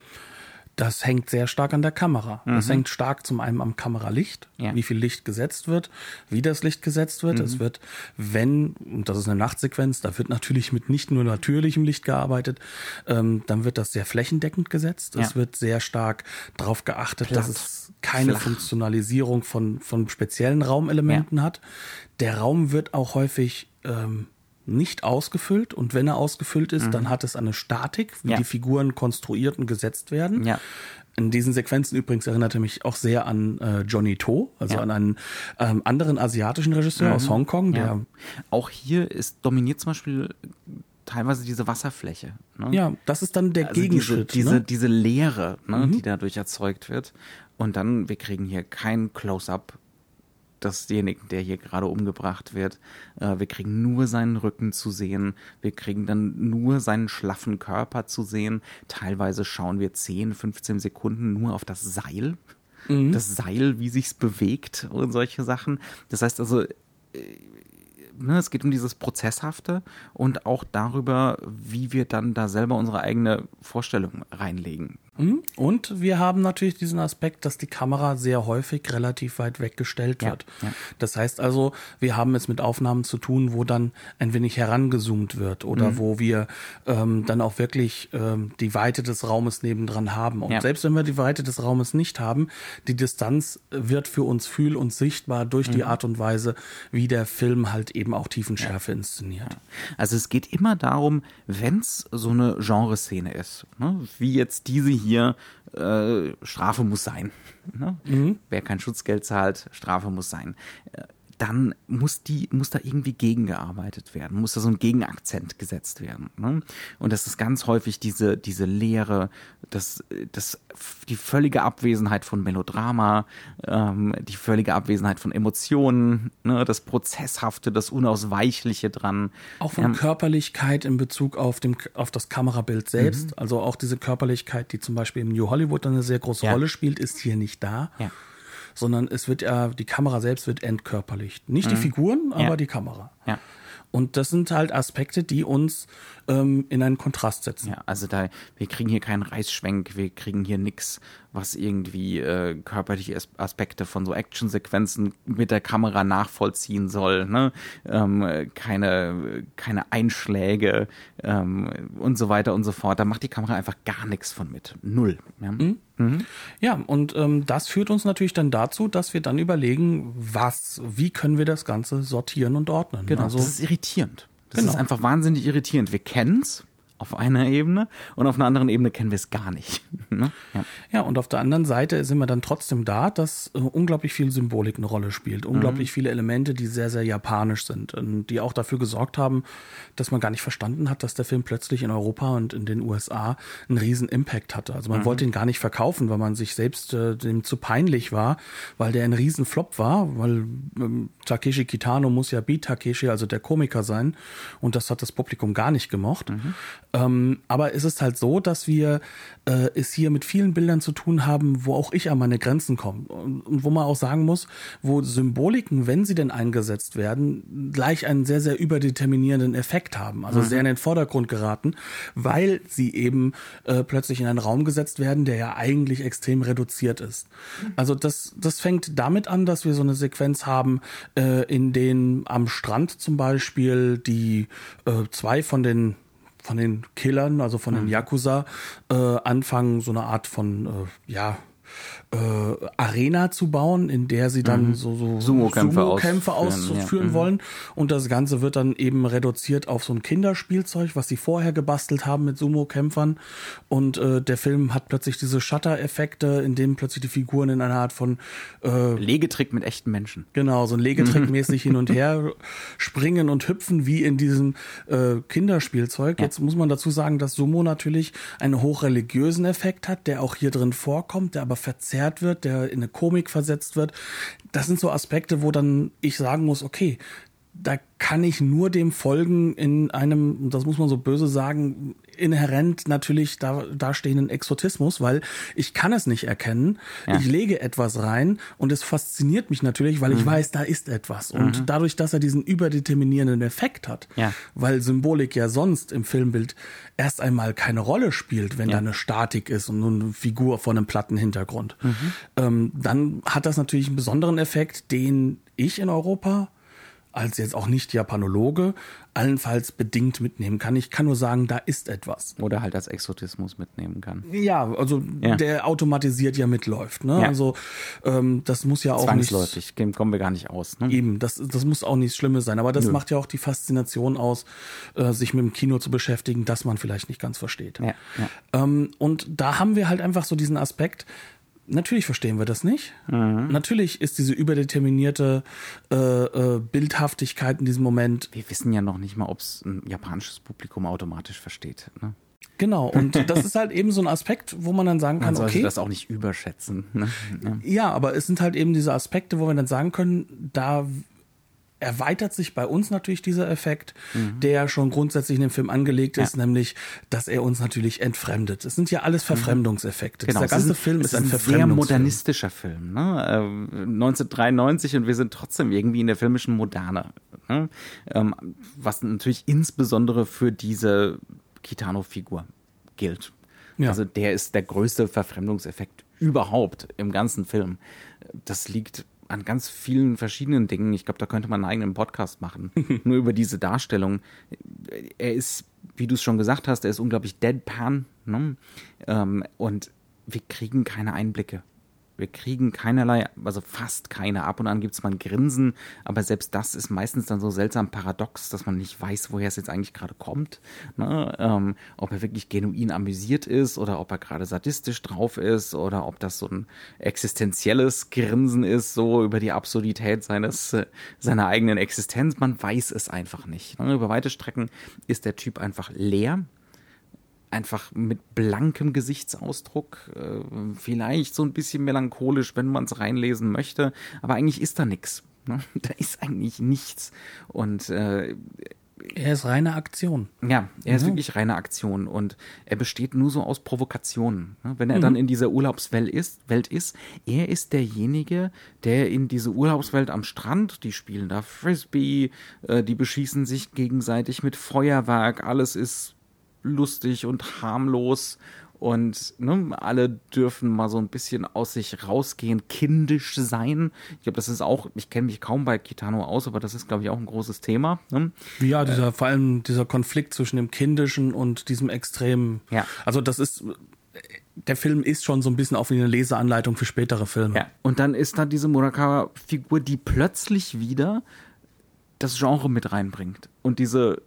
B: Das hängt sehr stark an der Kamera. Das hängt stark zum einen am Kameralicht,
A: Mhm. Ja.
B: wie viel Licht gesetzt wird, wie das Licht gesetzt wird.
A: Mhm.
B: Es wird, wenn, und das ist eine Nachtsequenz, da wird natürlich mit nicht nur natürlichem Licht gearbeitet, ähm, dann wird das sehr flächendeckend gesetzt. Es
A: Ja.
B: wird sehr stark darauf geachtet,
A: Platt,
B: dass es keine
A: flach.
B: Funktionalisierung von, von speziellen Raumelementen hat. Der Raum wird auch häufig ähm, nicht ausgefüllt und wenn er ausgefüllt ist, dann hat es eine Statik, wie
A: Mhm. Ja.
B: die Figuren konstruiert und gesetzt werden.
A: Ja.
B: In diesen Sequenzen übrigens erinnerte mich auch sehr an äh, Johnny To, also
A: Ja. Mhm.
B: an einen ähm, anderen asiatischen Regisseur aus Hongkong, der.
A: Auch hier ist dominiert zum Beispiel teilweise diese Wasserfläche. Ne?
B: ja, das ist dann der
A: Also
B: Gegenschritt.
A: Diese, diese,
B: ne?
A: diese Leere, ne, die dadurch erzeugt wird. Und dann, wir kriegen hier kein Close-up desjenigen, der hier gerade umgebracht wird. Äh, wir kriegen nur seinen Rücken zu sehen. Wir kriegen dann nur seinen schlaffen Körper zu sehen. Teilweise schauen wir 10, 15 Sekunden nur auf das Seil. Das Seil, wie sich's bewegt und solche Sachen. Das heißt also, ne, es geht um dieses Prozesshafte und auch darüber, wie wir dann da selber unsere eigene Vorstellung reinlegen.
B: Mhm. Und wir haben natürlich diesen Aspekt, dass die Kamera sehr häufig relativ weit weggestellt
A: Ja,
B: wird.
A: ja.
B: Das heißt also, wir haben es mit Aufnahmen zu tun, wo dann ein wenig herangezoomt wird oder
A: Mhm.
B: wo wir ähm, dann auch wirklich ähm, die Weite des Raumes nebendran haben. Und
A: Ja.
B: selbst wenn wir die Weite des Raumes nicht haben, die Distanz wird für uns fühl- und sichtbar durch
A: Mhm.
B: die Art und Weise, wie der Film halt eben auch Tiefenschärfe inszeniert.
A: Also es geht immer darum, wenn es so eine Genreszene ist, ne, wie jetzt diese hier, äh, Strafe muss sein. Ne? Wer kein Schutzgeld zahlt, Strafe muss sein. Dann muss die, muss da irgendwie gegengearbeitet werden, muss da so ein Gegenakzent gesetzt werden. Ne? Und das ist ganz häufig diese, diese Leere, das, das, die völlige Abwesenheit von Melodrama, ähm, die völlige Abwesenheit von Emotionen, ne? das Prozesshafte, das Unausweichliche dran.
B: Auch von
A: Ähm,
B: Körperlichkeit in Bezug auf, dem, auf das Kamerabild selbst.
A: Mhm.
B: Also auch diese Körperlichkeit, die zum Beispiel im New Hollywood eine sehr große
A: Ja.
B: Rolle spielt, ist hier nicht da.
A: Ja.
B: Sondern es wird ja, die Kamera selbst wird entkörperlicht. Nicht die Figuren, aber
A: Mhm. Ja.
B: die Kamera.
A: Ja.
B: Und das sind halt Aspekte, die uns ähm, in einen Kontrast setzen.
A: Ja, also da, wir kriegen hier keinen Reißschwenk, wir kriegen hier nix, was irgendwie äh, körperliche Aspekte von so Actionsequenzen mit der Kamera nachvollziehen soll. Ne? Ähm, keine, keine Einschläge ähm, und so weiter und so fort. Da macht die Kamera einfach gar nichts von mit. Null. Ja, mhm.
B: Mhm. ja und ähm, das führt uns natürlich dann dazu, dass wir dann überlegen, was, wie können wir das Ganze sortieren und ordnen.
A: Genau, also, das ist irritierend. Das genau. ist einfach wahnsinnig irritierend. Wir kennen's, auf einer Ebene und auf einer anderen Ebene kennen wir es gar nicht.
B: Ne? ja. ja, und auf der anderen Seite sind wir dann trotzdem da, dass äh, unglaublich viel Symbolik eine Rolle spielt. Unglaublich mhm. viele Elemente, die sehr, sehr japanisch sind und die auch dafür gesorgt haben, dass man gar nicht verstanden hat, dass der Film plötzlich in Europa und in den USA einen riesen Impact hatte. Also man mhm. wollte ihn gar nicht verkaufen, weil man sich selbst äh, dem zu peinlich war, weil der ein riesen Flop war, weil ähm, Takeshi Kitano muss ja Beat Takeshi, also der Komiker sein und das hat das Publikum gar nicht gemocht. Mhm. Ähm, aber es ist halt so, dass wir äh, es hier mit vielen Bildern zu tun haben, wo auch ich an meine Grenzen komme. Und, und wo man auch sagen muss, wo Symboliken, wenn sie denn eingesetzt werden, gleich einen sehr, sehr überdeterminierenden Effekt haben. Also mhm. sehr in den Vordergrund geraten, weil sie eben äh, plötzlich in einen Raum gesetzt werden, der ja eigentlich extrem reduziert ist. Also das, das fängt damit an, dass wir so eine Sequenz haben, äh, in denen am Strand zum Beispiel die äh, zwei von den von den Killern, also von den mhm. Yakuza, äh, anfangen, so eine Art von, äh, ja, äh, Arena zu bauen, in der sie dann mhm. so, so
A: Sumo-Kämpfe
B: Sumo ausführen, ausführen ja. wollen. Und das Ganze wird dann eben reduziert auf so ein Kinderspielzeug, was sie vorher gebastelt haben mit Sumo-Kämpfern. Und äh, der Film hat plötzlich diese Shutter-Effekte, in denen plötzlich die Figuren in einer Art von
A: äh, Legetrick mit echten Menschen.
B: Genau, so ein Legetrick mäßig hin und her springen und hüpfen wie in diesem äh, Kinderspielzeug. Ja. Jetzt muss man dazu sagen, dass Sumo natürlich einen hochreligiösen Effekt hat, der auch hier drin vorkommt, der aber verzerrt wird, der in eine Komik versetzt wird. Das sind so Aspekte, wo dann ich sagen muss, okay, da kann ich nur dem folgen in einem, das muss man so böse sagen, inhärent natürlich da, dastehenden Exotismus, weil ich kann es nicht erkennen. Ja. Ich lege etwas rein und es fasziniert mich natürlich, weil mhm. ich weiß, da ist etwas. Und mhm. dadurch, dass er diesen überdeterminierenden Effekt hat,
A: ja.
B: weil Symbolik ja sonst im Filmbild erst einmal keine Rolle spielt, wenn ja. da eine Statik ist und nur eine Figur vor einem platten Hintergrund, mhm. ähm, dann hat das natürlich einen besonderen Effekt, den ich in Europa als jetzt auch nicht Japanologe allenfalls bedingt mitnehmen kann. Ich kann nur sagen, da ist etwas.
A: Oder halt als Exotismus mitnehmen kann.
B: Ja, also ja. der automatisiert ja mitläuft. Ne? Ja. Also ähm, das muss ja auch
A: Zwangsläufig, nicht, kommen wir gar nicht aus. Ne?
B: Eben, das, das muss auch nichts Schlimmes sein. Aber das Nö. macht ja auch die Faszination aus, äh, sich mit dem Kino zu beschäftigen, das man vielleicht nicht ganz versteht.
A: Ja,
B: ähm, und da haben wir halt einfach so diesen Aspekt, Natürlich verstehen wir das nicht. Mhm. Natürlich ist diese überdeterminierte äh, äh, Bildhaftigkeit in diesem Moment.
A: Wir wissen ja noch nicht mal, ob es ein japanisches Publikum automatisch versteht. Ne?
B: Genau, und das ist halt eben so ein Aspekt, wo man dann sagen kann, man sollte okay.
A: das auch nicht überschätzen. Ne?
B: Ja. ja, aber es sind halt eben diese Aspekte, wo wir dann sagen können, da erweitert sich bei uns natürlich dieser Effekt, mhm. der schon grundsätzlich in dem Film angelegt ist, ja. nämlich, dass er uns natürlich entfremdet. Es sind ja alles mhm. Verfremdungseffekte.
A: Genau, Dieser ganze ist ein, Film ist ein, ein sehr modernistischer Film. Ne? Äh, 1993 und wir sind trotzdem irgendwie in der filmischen Moderne. Ne? Ähm, was natürlich insbesondere für diese Kitano-Figur gilt. Ja. Also der ist der größte Verfremdungseffekt überhaupt im ganzen Film. Das liegt an ganz vielen verschiedenen Dingen. Ich glaube, da könnte man einen eigenen Podcast machen. Nur über diese Darstellung. Er ist, wie du es schon gesagt hast, er ist unglaublich deadpan. Ne? Ähm, und wir kriegen keine Einblicke. Wir kriegen keinerlei, also fast keine. Ab und an gibt es mal ein Grinsen, aber selbst das ist meistens dann so seltsam paradox, dass man nicht weiß, woher es jetzt eigentlich gerade kommt. Ne? Ähm, ob er wirklich genuin amüsiert ist oder ob er gerade sadistisch drauf ist oder ob das so ein existenzielles Grinsen ist, so über die Absurdität seines, seiner eigenen Existenz. Man weiß es einfach nicht. Ne? Über weite Strecken ist der Typ einfach leer einfach mit blankem Gesichtsausdruck, äh, vielleicht so ein bisschen melancholisch, wenn man es reinlesen möchte, aber eigentlich ist da nichts. Ne? Da ist eigentlich nichts. Und äh,
B: er ist reine Aktion.
A: Ja, er ist mhm. wirklich reine Aktion und er besteht nur so aus Provokationen. Ne? Wenn er mhm. dann in dieser Urlaubswelt ist, Welt ist, er ist derjenige, der in diese Urlaubswelt am Strand, die spielen da Frisbee, äh, die beschießen sich gegenseitig mit Feuerwerk, alles ist lustig und harmlos und ne, alle dürfen mal so ein bisschen aus sich rausgehen, kindisch sein. Ich glaube, das ist auch, ich kenne mich kaum bei Kitano aus, aber das ist, glaube ich, auch ein großes Thema. Ne?
B: Ja, dieser, äh, vor allem dieser Konflikt zwischen dem Kindischen und diesem Extremen.
A: Ja.
B: Also das ist, der Film ist schon so ein bisschen auch wie eine Leseanleitung für spätere Filme.
A: Ja. Und dann ist da diese Murakawa-Figur, die plötzlich wieder das Genre mit reinbringt und diese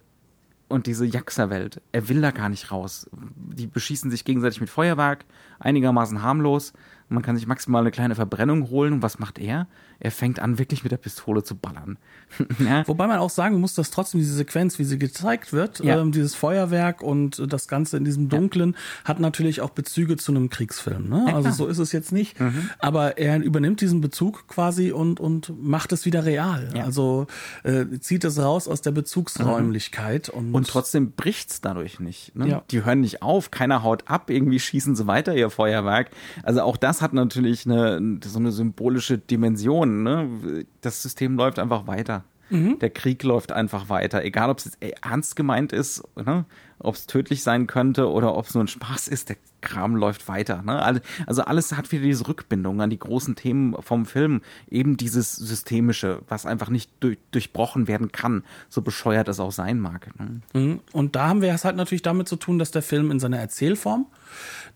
A: und diese Jaxa-Welt. Er will da gar nicht raus. Die beschießen sich gegenseitig mit Feuerwerk, einigermaßen harmlos. Man kann sich maximal eine kleine Verbrennung holen. Und was macht er? Er fängt an, wirklich mit der Pistole zu ballern.
B: ja. Wobei man auch sagen muss, dass trotzdem diese Sequenz, wie sie gezeigt wird, ja. ähm, dieses Feuerwerk und das Ganze in diesem Dunklen, ja. hat natürlich auch Bezüge zu einem Kriegsfilm. Ne? also so ist es jetzt nicht. Mhm. Aber er übernimmt diesen Bezug quasi und, und macht es wieder real. Also äh, zieht es raus aus der Bezugsräumlichkeit.
A: Mhm. Und, und trotzdem bricht's dadurch nicht. Ne? Die hören nicht auf, keiner haut ab, irgendwie schießen sie weiter ihr Feuerwerk. Also auch das hat natürlich eine, so eine symbolische Dimension Ne? Das System läuft einfach weiter. Mhm. Der Krieg läuft einfach weiter. Egal, ob es jetzt ernst gemeint ist, ne? ob es tödlich sein könnte oder ob es nur ein Spaß ist, der Kram läuft weiter. Ne? Also alles hat wieder diese Rückbindung an die großen Themen vom Film. Eben dieses Systemische, was einfach nicht durch, durchbrochen werden kann, so bescheuert es auch sein mag. Ne?
B: Mhm. Und da haben wir es halt natürlich damit zu tun, dass der Film in seiner Erzählform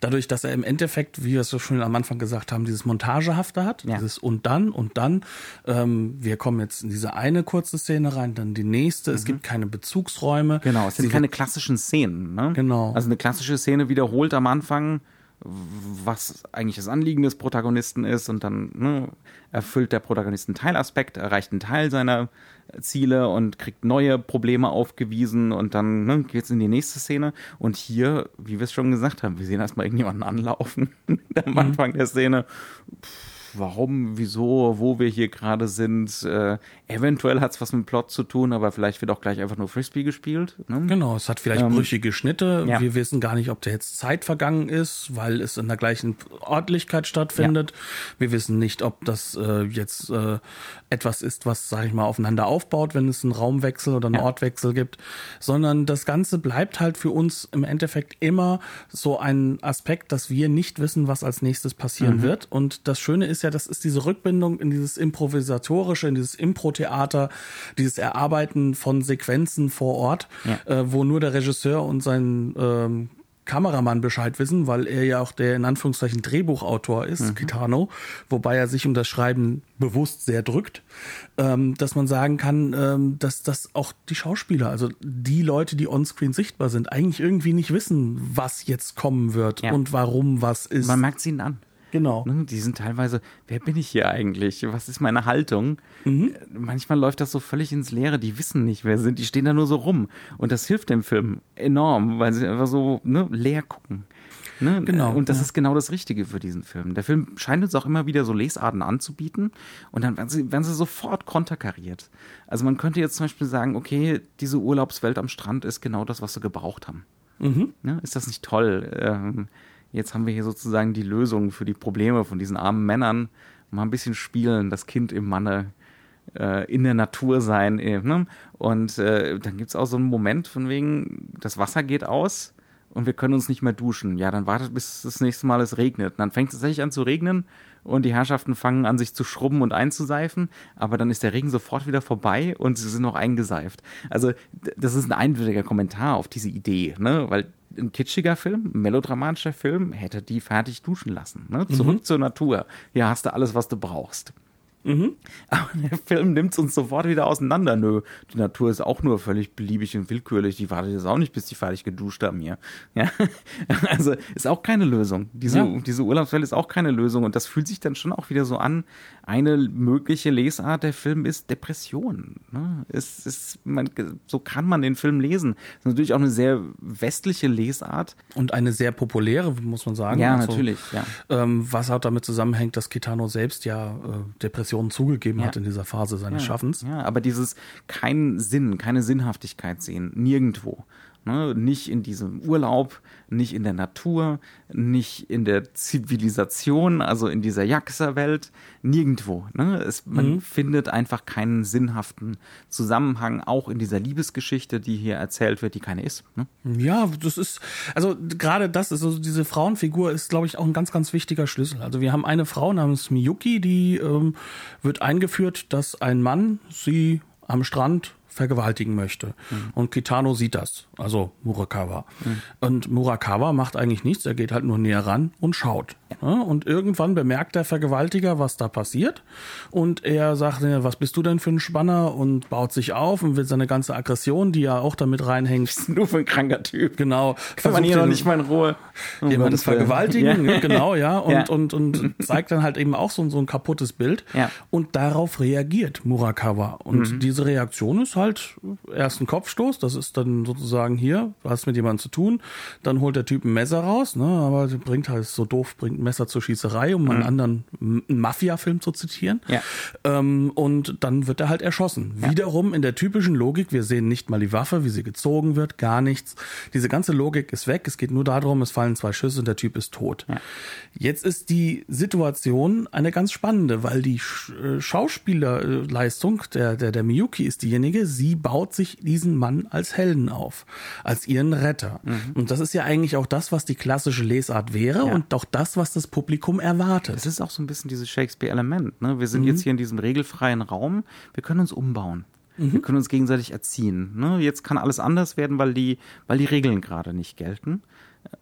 B: dadurch, dass er im Endeffekt, wie wir es so schon am Anfang gesagt haben, dieses Montagehafte hat, ja. dieses und dann und dann. Ähm, wir kommen jetzt in diese eine kurze Szene rein, dann die nächste. Mhm. Es gibt keine Bezugsräume.
A: Genau, es sind Sie keine klassischen Szenen. Ne?
B: Genau.
A: Also eine klassische Szene wiederholt am Anfang was eigentlich das Anliegen des Protagonisten ist und dann ne, erfüllt der Protagonist einen Teilaspekt, erreicht einen Teil seiner Ziele und kriegt neue Probleme aufgewiesen und dann ne, geht's in die nächste Szene und hier, wie wir es schon gesagt haben, wir sehen erstmal irgendjemanden anlaufen am mhm. Anfang der Szene. Pff warum, wieso, wo wir hier gerade sind. Äh, eventuell hat es was mit Plot zu tun, aber vielleicht wird auch gleich einfach nur Frisbee gespielt.
B: Ne? Genau, es hat vielleicht ähm, brüchige Schnitte. Ja. Wir wissen gar nicht, ob der jetzt Zeit vergangen ist, weil es in der gleichen Örtlichkeit stattfindet. Ja. Wir wissen nicht, ob das äh, jetzt äh, etwas ist, was, sag ich mal, aufeinander aufbaut, wenn es einen Raumwechsel oder einen ja. Ortwechsel gibt, sondern das Ganze bleibt halt für uns im Endeffekt immer so ein Aspekt, dass wir nicht wissen, was als nächstes passieren mhm. wird. Und das Schöne ist, ist ja, das ist diese Rückbindung in dieses Improvisatorische, in dieses Impro-Theater, dieses Erarbeiten von Sequenzen vor Ort, ja. äh, wo nur der Regisseur und sein ähm, Kameramann Bescheid wissen, weil er ja auch der in Anführungszeichen Drehbuchautor ist, mhm. Kitano, wobei er sich um das Schreiben bewusst sehr drückt, ähm, dass man sagen kann, ähm, dass das auch die Schauspieler, also die Leute, die onscreen sichtbar sind, eigentlich irgendwie nicht wissen, was jetzt kommen wird ja. und warum was ist.
A: Man merkt sie ihnen an.
B: Genau.
A: Ne, die sind teilweise, wer bin ich hier eigentlich? Was ist meine Haltung? Mhm. Manchmal läuft das so völlig ins Leere. Die wissen nicht, wer sind. Die stehen da nur so rum. Und das hilft dem Film enorm, weil sie einfach so ne, leer gucken. Ne?
B: Genau.
A: Und das ja. ist genau das Richtige für diesen Film. Der Film scheint uns auch immer wieder so Lesarten anzubieten und dann werden sie, werden sie sofort konterkariert. Also man könnte jetzt zum Beispiel sagen, okay, diese Urlaubswelt am Strand ist genau das, was sie gebraucht haben. Mhm. Ne? Ist das nicht toll? Ähm, jetzt haben wir hier sozusagen die Lösung für die Probleme von diesen armen Männern. Mal ein bisschen spielen, das Kind im Manne äh, in der Natur sein. Äh, ne? Und äh, dann gibt es auch so einen Moment von wegen, das Wasser geht aus und wir können uns nicht mehr duschen. Ja, dann wartet bis das nächste Mal es regnet. Und dann fängt es tatsächlich an zu regnen und die Herrschaften fangen an, sich zu schrubben und einzuseifen, aber dann ist der Regen sofort wieder vorbei und sie sind noch eingeseift. Also, das ist ein eindeutiger Kommentar auf diese Idee, ne? Weil ein kitschiger Film, ein melodramatischer Film, hätte die fertig duschen lassen. Ne? Zurück mhm. zur Natur. Hier hast du alles, was du brauchst. Mhm. Aber der Film nimmt es uns sofort wieder auseinander. Nö, die Natur ist auch nur völlig beliebig und willkürlich. Die wartet jetzt auch nicht, bis die fertig geduscht haben hier. Ja? Also ist auch keine Lösung. Diese, ja. diese Urlaubswelle ist auch keine Lösung. Und das fühlt sich dann schon auch wieder so an. Eine mögliche Lesart der Film ist Depression. Ne? Es ist, man, so kann man den Film lesen. Das ist natürlich auch eine sehr westliche Lesart.
B: Und eine sehr populäre, muss man sagen.
A: Ja, also, natürlich. Ja.
B: Ähm, was auch damit zusammenhängt, dass Kitano selbst ja äh, Depression Depressionen zugegeben ja. hat in dieser Phase seines
A: ja.
B: Schaffens.
A: Ja, aber dieses keinen Sinn, keine Sinnhaftigkeit sehen, nirgendwo. Ne? Nicht in diesem Urlaub, nicht in der Natur, nicht in der Zivilisation, also in dieser Yakuza-Welt, nirgendwo. Ne? Es, man mhm. findet einfach keinen sinnhaften Zusammenhang, auch in dieser Liebesgeschichte, die hier erzählt wird, die keine ist. Ne?
B: Ja, das ist, also gerade das also diese Frauenfigur ist, glaube ich, auch ein ganz, ganz wichtiger Schlüssel. Also wir haben eine Frau namens Miyuki, die ähm, wird eingeführt, dass ein Mann sie am Strand vergewaltigen möchte. Mhm. Und Kitano sieht das, also Murakawa. Mhm. Und Murakawa macht eigentlich nichts, er geht halt nur näher ran und schaut. Ja. Und irgendwann bemerkt der Vergewaltiger, was da passiert. Und er sagt, was bist du denn für ein Spanner? Und baut sich auf und will seine ganze Aggression, die ja auch damit reinhängt.
A: Bist du für ein kranker Typ?
B: Genau.
A: Kann man hier noch nicht mal in Ruhe.
B: Oh, jemanden vergewaltigen, ja. genau, ja. Und. Und, und zeigt dann halt eben auch so, so ein kaputtes Bild. Und darauf reagiert Murakawa. Und mhm. diese Reaktion ist halt erst ein Kopfstoß, das ist dann sozusagen hier, du hast mit jemandem zu tun. Dann holt der Typ ein Messer raus, ne, aber bringt halt so doof, bringt Messer zur Schießerei, um mhm. einen anderen Mafia-Film zu zitieren.
A: Ja.
B: Ähm, und dann wird er halt erschossen. Ja. Wiederum in der typischen Logik, wir sehen nicht mal die Waffe, wie sie gezogen wird, gar nichts. Diese ganze Logik ist weg. Es geht nur darum, es fallen zwei Schüsse und der Typ ist tot.
A: Ja.
B: Jetzt ist die Situation eine ganz spannende, weil die äh, Schauspielerleistung der, der, der Miyuki ist diejenige, sie baut sich diesen Mann als Helden auf, als ihren Retter. Mhm. Und das ist ja eigentlich auch das, was die klassische Lesart wäre und auch das, was das Publikum erwartet.
A: Es ist auch so ein bisschen dieses Shakespeare-Element. Ne? Wir sind mhm. jetzt hier in diesem regelfreien Raum, wir können uns umbauen. Mhm. Wir können uns gegenseitig erziehen. Ne? Jetzt kann alles anders werden, weil die, weil die Regeln gerade nicht gelten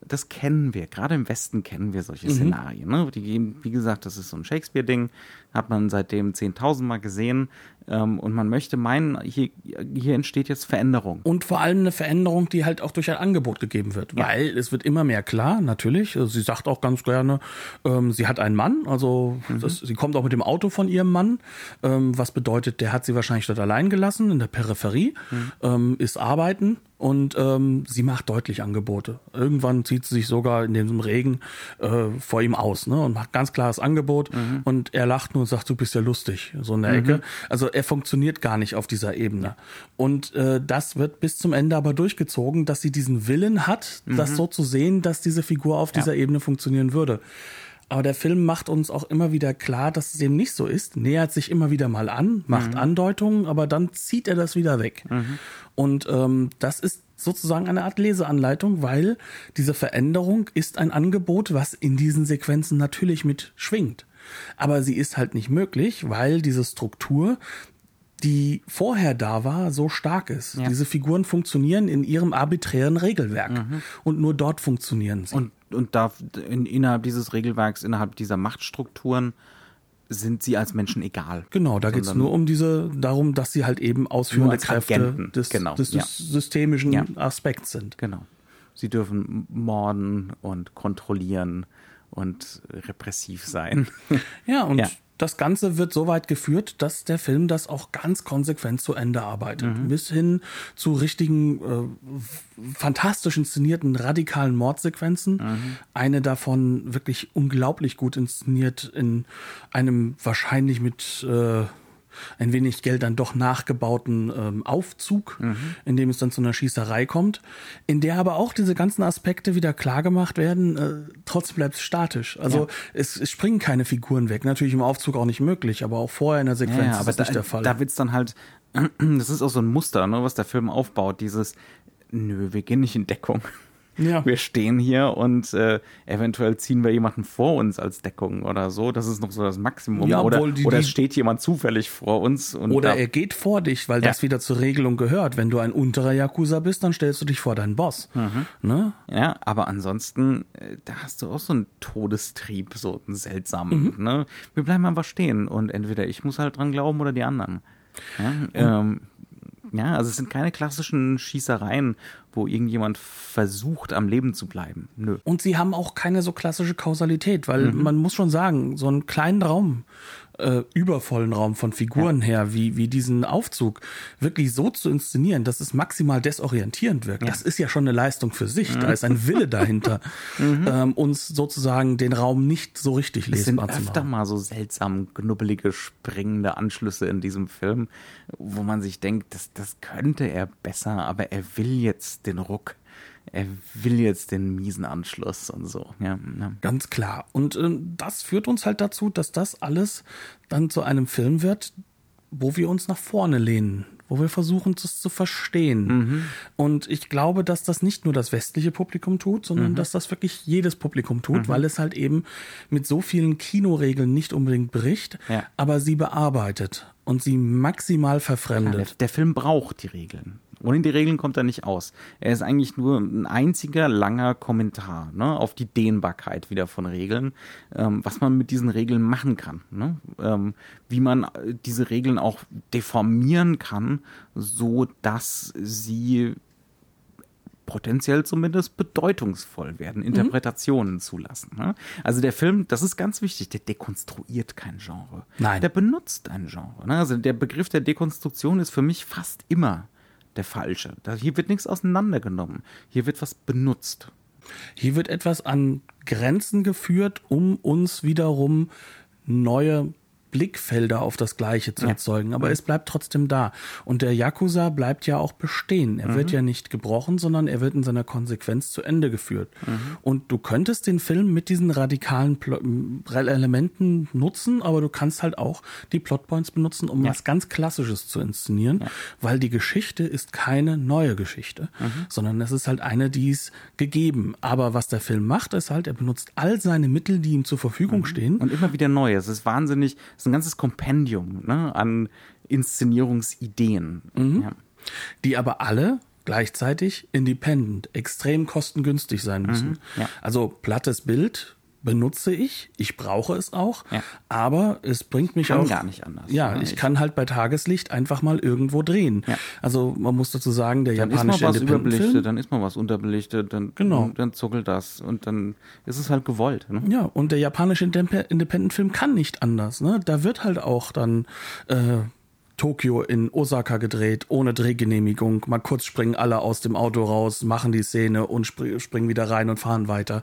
A: das kennen wir. Gerade im Westen kennen wir solche mhm. Szenarien. Ne? Die gehen, wie gesagt, das ist so ein Shakespeare-Ding, hat man seitdem 10.000 Mal gesehen. Ähm, und man möchte meinen, hier, hier entsteht jetzt Veränderung.
B: Und vor allem eine Veränderung, die halt auch durch ein Angebot gegeben wird. Ja. Weil es wird immer mehr klar, natürlich. Also sie sagt auch ganz gerne, ähm, sie hat einen Mann, also mhm. das, sie kommt auch mit dem Auto von ihrem Mann, ähm, was bedeutet, der hat sie wahrscheinlich dort allein gelassen, in der Peripherie, mhm. Ähm, ist arbeiten und ähm, sie macht deutlich Angebote. Irgendwann zieht sie sich sogar in dem Regen äh, vor ihm aus ne, und macht ganz klares Angebot mhm. und er lacht nur und sagt, du bist ja lustig, so in der mhm. Ecke. Also er funktioniert gar nicht auf dieser Ebene. Und äh, das wird bis zum Ende aber durchgezogen, dass sie diesen Willen hat, mhm. das so zu sehen, dass diese Figur auf ja. dieser Ebene funktionieren würde. Aber der Film macht uns auch immer wieder klar, dass es eben nicht so ist, nähert sich immer wieder mal an, macht mhm. Andeutungen, aber dann zieht er das wieder weg. Mhm. Und ähm, das ist sozusagen eine Art Leseanleitung, weil diese Veränderung ist ein Angebot, was in diesen Sequenzen natürlich mit schwingt. Aber sie ist halt nicht möglich, weil diese Struktur die vorher da war, so stark ist. Ja. Diese Figuren funktionieren in ihrem arbiträren Regelwerk mhm. und nur dort funktionieren sie.
A: Und und da in, innerhalb dieses Regelwerks, innerhalb dieser Machtstrukturen sind sie als Menschen egal.
B: Genau, da geht es nur um diese, darum, dass sie halt eben ausführende Kräfte des,
A: genau,
B: des ja. systemischen ja. Aspekts sind.
A: Genau. Sie dürfen morden und kontrollieren und repressiv sein.
B: Ja, und ja das Ganze wird so weit geführt, dass der Film das auch ganz konsequent zu Ende arbeitet. Mhm. Bis hin zu richtigen, äh, fantastisch inszenierten, radikalen Mordsequenzen. Mhm. Eine davon wirklich unglaublich gut inszeniert in einem wahrscheinlich mit äh, ein wenig Geld dann doch nachgebauten ähm, Aufzug, mhm. in dem es dann zu einer Schießerei kommt, in der aber auch diese ganzen Aspekte wieder klar gemacht werden, äh, trotzdem bleibt es statisch. Also ja. es, es, springen keine Figuren weg. Natürlich im Aufzug auch nicht möglich, aber auch vorher in der Sequenz ja, ja, ist das da, nicht der Fall.
A: Da wird's dann halt, das ist auch so ein Muster, ne, was der Film aufbaut, dieses, nö, wir gehen nicht in Deckung. Ja. Wir stehen hier und äh, eventuell ziehen wir jemanden vor uns als Deckung oder so. Das ist noch so das Maximum. Ja, oder, die, oder es steht jemand zufällig vor uns.
B: oder er geht vor dich, weil ja. das wieder zur Regelung gehört. Wenn du ein unterer Yakuza bist, dann stellst du dich vor deinen Boss. Mhm. Ne?
A: Ja, aber ansonsten, äh, da hast du auch so einen Todestrieb, so einen seltsamen. Mhm. Ne? Wir bleiben einfach stehen und entweder ich muss halt dran glauben oder die anderen. Ja, ähm, ja, also es sind keine klassischen Schießereien, wo irgendjemand versucht, am Leben zu bleiben. Nö.
B: Und sie haben auch keine so klassische Kausalität, weil mhm. man muss schon sagen, so einen kleinen Raum äh, übervollen Raum von Figuren ja. her, wie, wie diesen Aufzug wirklich so zu inszenieren, dass es maximal desorientierend wirkt. Ja. Das ist ja schon eine Leistung für sich. Mhm. Da ist ein Wille dahinter, mhm. ähm, uns sozusagen den Raum nicht so richtig lesbar
A: zu machen. Es sind öfter mal so seltsam knubbelige, springende Anschlüsse in diesem Film, wo man sich denkt, das, das könnte er besser, aber er will jetzt den Ruck er will jetzt den miesen Anschluss und so. Ja,
B: ja. Ganz klar. Und äh, das führt uns halt dazu, dass das alles dann zu einem Film wird, wo wir uns nach vorne lehnen, wo wir versuchen, das zu verstehen. Mhm. Und ich glaube, dass das nicht nur das westliche Publikum tut, sondern mhm. dass das wirklich jedes Publikum tut, mhm. weil es halt eben mit so vielen Kinoregeln nicht unbedingt bricht, ja. aber sie bearbeitet und sie maximal verfremdet. Ja,
A: der, der Film braucht die Regeln. Ohne die Regeln kommt er nicht aus. Er ist eigentlich nur ein einziger langer Kommentar ne, auf die Dehnbarkeit wieder von Regeln, ähm, was man mit diesen Regeln machen kann. Ne? Ähm, wie man äh, diese Regeln auch deformieren kann, so dass sie potenziell zumindest bedeutungsvoll werden, Interpretationen mhm. zulassen. Ne? Also der Film, das ist ganz wichtig, der dekonstruiert kein Genre.
B: Nein.
A: Der benutzt ein Genre. Ne? Also der Begriff der Dekonstruktion ist für mich fast immer der falsche. Hier wird nichts auseinandergenommen. Hier wird was benutzt.
B: Hier wird etwas an Grenzen geführt, um uns wiederum neue Blickfelder auf das Gleiche zu erzeugen, aber mhm. es bleibt trotzdem da. Und der Yakuza bleibt ja auch bestehen. Er mhm. wird ja nicht gebrochen, sondern er wird in seiner Konsequenz zu Ende geführt. Mhm. Und du könntest den Film mit diesen radikalen Pl Elementen nutzen, aber du kannst halt auch die Plotpoints benutzen, um ja. was ganz Klassisches zu inszenieren, ja. weil die Geschichte ist keine neue Geschichte, mhm. sondern es ist halt eine, die ist gegeben. Aber was der Film macht, ist halt, er benutzt all seine Mittel, die ihm zur Verfügung mhm. stehen.
A: Und immer wieder neu. Es ist wahnsinnig ist ein ganzes Kompendium ne, an Inszenierungsideen.
B: Mhm. Ja. Die aber alle gleichzeitig independent, extrem kostengünstig sein müssen. Mhm, ja. Also plattes Bild, benutze ich, ich brauche es auch, ja. aber es bringt mich
A: kann
B: auch
A: gar nicht anders.
B: Ja, ich, ich, kann halt bei Tageslicht einfach mal irgendwo drehen. Ja. Also man muss dazu sagen, der
A: dann
B: japanische
A: ist mal was überbelichtet, dann ist mal was unterbelichtet, dann genau. dann zuckelt das und dann ist es halt gewollt. Ne?
B: Ja, und der japanische Independent Film kann nicht anders. Ne? Da wird halt auch dann äh, Tokio in Osaka gedreht, ohne Drehgenehmigung. Mal kurz springen alle aus dem Auto raus, machen die Szene und spr springen wieder rein und fahren weiter.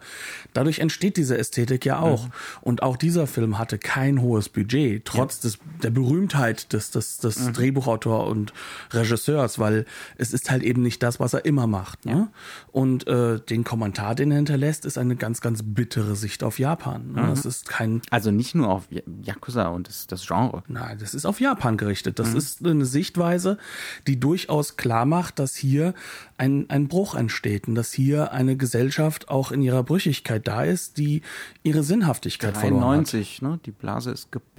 B: Dadurch entsteht diese Ästhetik ja auch. Mhm. Und auch dieser Film hatte kein hohes Budget, trotz ja. des, der Berühmtheit des, des, des mhm. Drehbuchautor und Regisseurs, weil es ist halt eben nicht das, was er immer macht. Ne? Ja. Und äh, den Kommentar, den er hinterlässt, ist eine ganz, ganz bittere Sicht auf Japan. Ne? Mhm. Das ist kein.
A: Also nicht nur auf Yakuza und das, das Genre.
B: Nein, das ist auf Japan gerichtet. Das das mhm. ist eine Sichtweise, die durchaus klar macht, dass hier ein, ein Bruch entsteht und dass hier eine Gesellschaft auch in ihrer Brüchigkeit da ist, die ihre Sinnhaftigkeit 93, verloren hat.
A: ne? Die Blase ist geplatzt.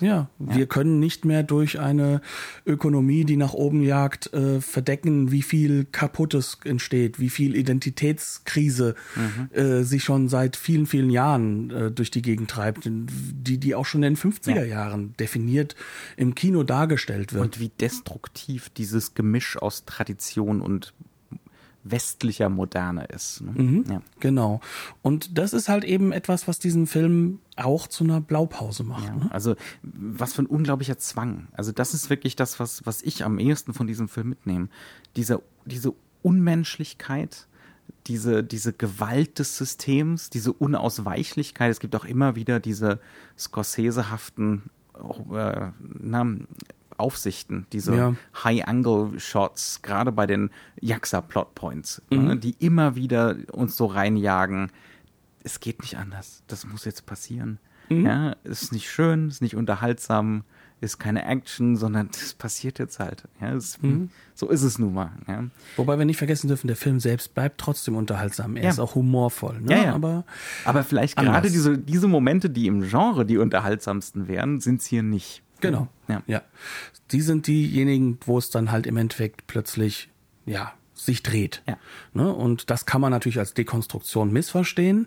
B: Ja, ja, wir können nicht mehr durch eine Ökonomie, die nach oben jagt, äh, verdecken, wie viel Kaputtes entsteht, wie viel Identitätskrise mhm. äh, sich schon seit vielen, vielen Jahren äh, durch die Gegend treibt, die, die auch schon in den 50er ja. Jahren definiert im Kino dargestellt wird.
A: Und wie destruktiv dieses Gemisch aus Tradition und westlicher Moderne ist. Ne?
B: Mhm, ja. Genau. Und das ist halt eben etwas, was diesen Film auch zu einer Blaupause macht. Ja, ne?
A: Also was für ein unglaublicher Zwang. Also das ist wirklich das, was, was ich am ehesten von diesem Film mitnehme. Diese, diese Unmenschlichkeit, diese, diese Gewalt des Systems, diese Unausweichlichkeit. Es gibt auch immer wieder diese Scorsese-haften äh, Aufsichten, diese ja. High-Angle-Shots, gerade bei den Jaxa-Plotpoints, ne, mhm. ne, die immer wieder uns so reinjagen. Es geht nicht anders. Das muss jetzt passieren. Mhm. Ja, ist nicht schön, ist nicht unterhaltsam, ist keine Action, sondern das passiert jetzt halt. Ja, es, mhm. So ist es nun mal. Ja.
B: Wobei wir nicht vergessen dürfen, der Film selbst bleibt trotzdem unterhaltsam. Er ja. ist auch humorvoll. Ne?
A: Ja, ja. Aber, Aber vielleicht anders. gerade diese, diese Momente, die im Genre die unterhaltsamsten wären, sind es hier nicht.
B: Genau. Ja. ja. Die sind diejenigen, wo es dann halt im Endeffekt plötzlich, ja, sich dreht. Ja. Ne? Und das kann man natürlich als Dekonstruktion missverstehen,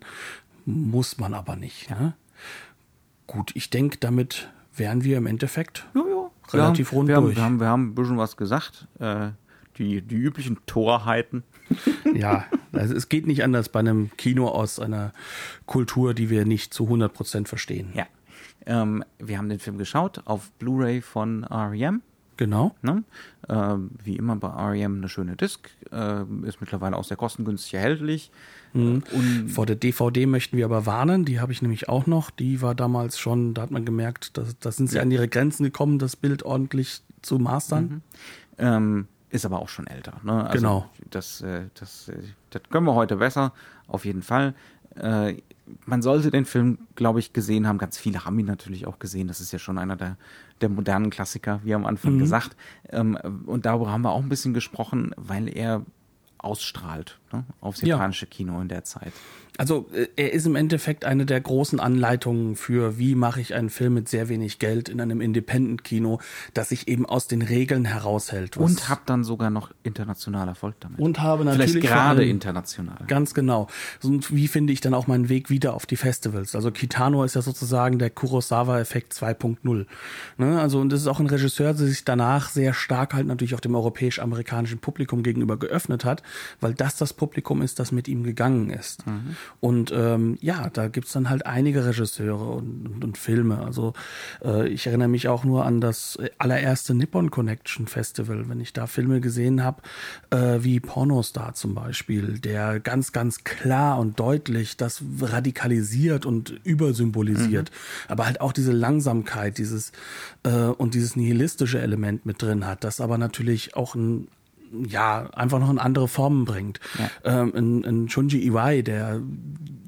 B: muss man aber nicht. Ja. Ne? Gut, ich denke, damit wären wir im Endeffekt ja, ja. relativ
A: wir
B: rund
A: wir
B: durch.
A: Haben, wir, haben, wir haben ein bisschen was gesagt. Äh, die, die üblichen Torheiten.
B: ja, also es geht nicht anders bei einem Kino aus einer Kultur, die wir nicht zu 100 Prozent verstehen.
A: Ja. Ähm, wir haben den Film geschaut auf Blu-ray von REM.
B: Genau.
A: Ne? Ähm, wie immer bei REM eine schöne Disc. Äh, ist mittlerweile auch sehr kostengünstig erhältlich.
B: Mhm. Und Vor der DVD möchten wir aber warnen. Die habe ich nämlich auch noch. Die war damals schon, da hat man gemerkt, da, da sind sie ja. an ihre Grenzen gekommen, das Bild ordentlich zu mastern. Mhm.
A: Ähm, ist aber auch schon älter. Ne?
B: Also genau.
A: Das, äh, das, äh, das können wir heute besser, auf jeden Fall. Äh, man sollte den Film, glaube ich, gesehen haben. Ganz viele haben ihn natürlich auch gesehen. Das ist ja schon einer der, der modernen Klassiker, wie am Anfang mhm. gesagt. Ähm, und darüber haben wir auch ein bisschen gesprochen, weil er ausstrahlt ne, aufs japanische ja. Kino in der Zeit.
B: Also äh, er ist im Endeffekt eine der großen Anleitungen für, wie mache ich einen Film mit sehr wenig Geld in einem Independent-Kino, das sich eben aus den Regeln heraushält.
A: Und habe dann sogar noch international Erfolg damit.
B: Und habe natürlich
A: Vielleicht gerade international.
B: Ganz genau. Und wie finde ich dann auch meinen Weg wieder auf die Festivals? Also Kitano ist ja sozusagen der Kurosawa-Effekt 2.0. Ne? Also und das ist auch ein Regisseur, der sich danach sehr stark halt natürlich auch dem europäisch-amerikanischen Publikum gegenüber geöffnet hat, weil das das Publikum ist, das mit ihm gegangen ist. Mhm. Und ähm, ja, da gibt's dann halt einige Regisseure und, und, und Filme. Also äh, ich erinnere mich auch nur an das allererste Nippon Connection Festival, wenn ich da Filme gesehen habe, äh, wie Pornostar zum Beispiel, der ganz, ganz klar und deutlich das radikalisiert und übersymbolisiert. Mhm. Aber halt auch diese Langsamkeit, dieses äh, und dieses nihilistische Element mit drin hat, das aber natürlich auch ein ja, einfach noch in andere Formen bringt. Ja. Ähm, in, in Shunji Iwai, der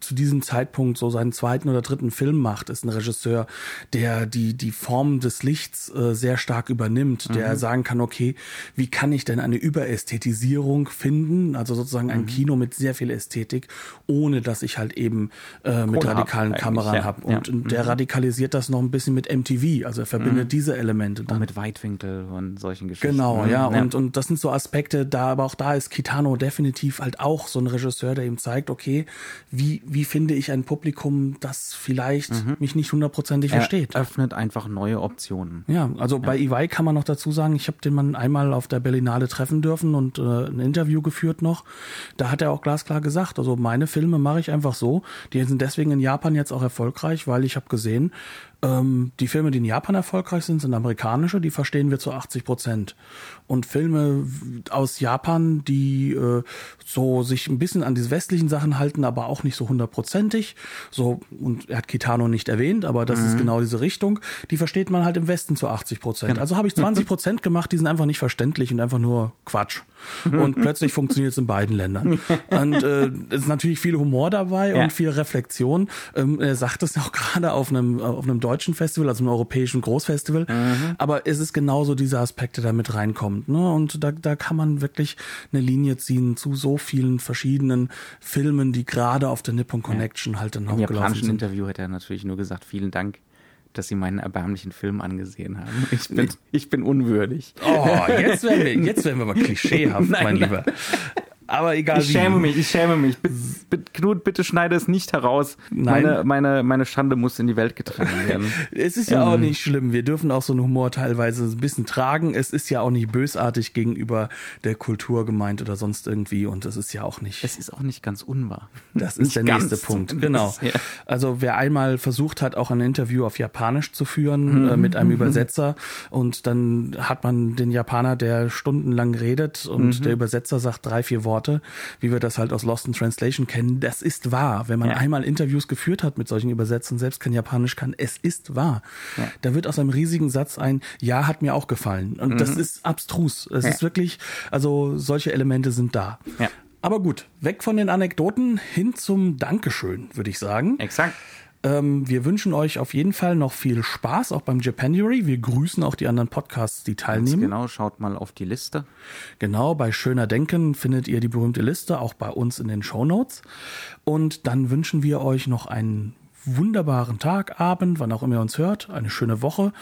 B: zu diesem Zeitpunkt so seinen zweiten oder dritten Film macht, ist ein Regisseur, der die, die Form des Lichts äh, sehr stark übernimmt, mhm. der sagen kann, okay, wie kann ich denn eine Überästhetisierung finden, also sozusagen ein mhm. Kino mit sehr viel Ästhetik, ohne dass ich halt eben äh, mit radikalen Kameran ja. habe. Und, ja. und der mhm. radikalisiert das noch ein bisschen mit MTV, also er verbindet mhm. diese Elemente
A: dann. Und mit Weitwinkel und solchen Geschichten.
B: Genau, ja, und, und das sind so Aspekte, Aspekte da, aber auch da ist Kitano definitiv halt auch so ein Regisseur, der ihm zeigt, okay, wie, wie finde ich ein Publikum, das vielleicht mhm. mich nicht hundertprozentig versteht.
A: öffnet einfach neue Optionen.
B: Ja, also ja. bei Iwai kann man noch dazu sagen, ich habe den Mann einmal auf der Berlinale treffen dürfen und äh, ein Interview geführt noch. Da hat er auch glasklar gesagt, also meine Filme mache ich einfach so. Die sind deswegen in Japan jetzt auch erfolgreich, weil ich habe gesehen, ähm, die Filme, die in Japan erfolgreich sind, sind amerikanische, die verstehen wir zu 80 Prozent. Und Filme aus Japan, die äh, so sich ein bisschen an diese westlichen Sachen halten, aber auch nicht so hundertprozentig. So, und er hat Kitano nicht erwähnt, aber das mhm. ist genau diese Richtung. Die versteht man halt im Westen zu 80 Prozent. Genau. Also habe ich 20 Prozent gemacht, die sind einfach nicht verständlich und einfach nur Quatsch. Und plötzlich funktioniert es in beiden Ländern. Und äh, es ist natürlich viel Humor dabei ja. und viel Reflexion. Ähm, er sagt es auch gerade auf einem, auf einem deutschen Festival, also einem europäischen Großfestival. Mhm. Aber es ist genauso diese Aspekte, da mit reinkommt. Ne? Und da, da kann man wirklich eine Linie ziehen zu so vielen verschiedenen Filmen, die gerade auf der Nippon Connection ja. halt dann
A: sind. Im japanischen Interview hat er natürlich nur gesagt, vielen Dank dass sie meinen erbärmlichen Film angesehen haben. Ich bin, ich bin unwürdig.
B: Oh, jetzt werden wir, jetzt werden wir mal klischeehaft, nein, mein nein. Lieber. Aber egal
A: ich wie. Schäme mich, ich schäme mich. Knut, bitte schneide es nicht heraus. Nein. Meine, meine, meine Schande muss in die Welt getragen werden.
B: es ist ja ähm. auch nicht schlimm. Wir dürfen auch so einen Humor teilweise ein bisschen tragen. Es ist ja auch nicht bösartig gegenüber der Kultur gemeint oder sonst irgendwie. Und das ist ja auch nicht.
A: Es ist auch nicht ganz unwahr.
B: Das ist der nächste Punkt. Genau. Ja. Also wer einmal versucht hat, auch ein Interview auf Japanisch zu führen mhm. äh, mit einem mhm. Übersetzer und dann hat man den Japaner, der stundenlang redet und mhm. der Übersetzer sagt drei, vier Worte Worte, wie wir das halt aus Lost in Translation kennen. Das ist wahr. Wenn man ja. einmal Interviews geführt hat mit solchen Übersetzungen, selbst kein Japanisch kann, es ist wahr. Ja. Da wird aus einem riesigen Satz ein Ja hat mir auch gefallen. Und mhm. das ist abstrus. Es ja. ist wirklich, also solche Elemente sind da. Aber gut, weg von den Anekdoten hin zum Dankeschön, würde ich sagen.
A: Exakt.
B: Ähm, wir wünschen euch auf jeden Fall noch viel Spaß, auch beim Japanuary. Wir grüßen auch die anderen Podcasts, die teilnehmen.
A: Ganz genau, schaut mal auf die Liste.
B: Genau, bei Schöner Denken findet ihr die berühmte Liste, auch bei uns in den Show Notes. Und dann wünschen wir euch noch einen wunderbaren Tag, Abend, wann auch immer ihr uns hört, eine schöne Woche.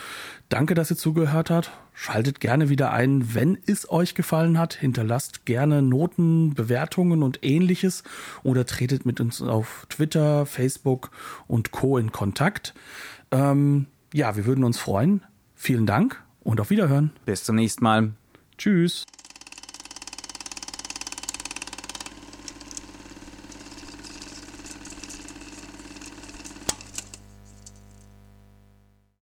B: Danke, dass ihr zugehört habt. Schaltet gerne wieder ein, wenn es euch gefallen hat. Hinterlasst gerne Noten, Bewertungen und ähnliches oder tretet mit uns auf Twitter, Facebook und Co. in Kontakt. Ähm, ja, wir würden uns freuen. Vielen Dank und auf Wiederhören.
A: Bis zum nächsten Mal.
B: Tschüss.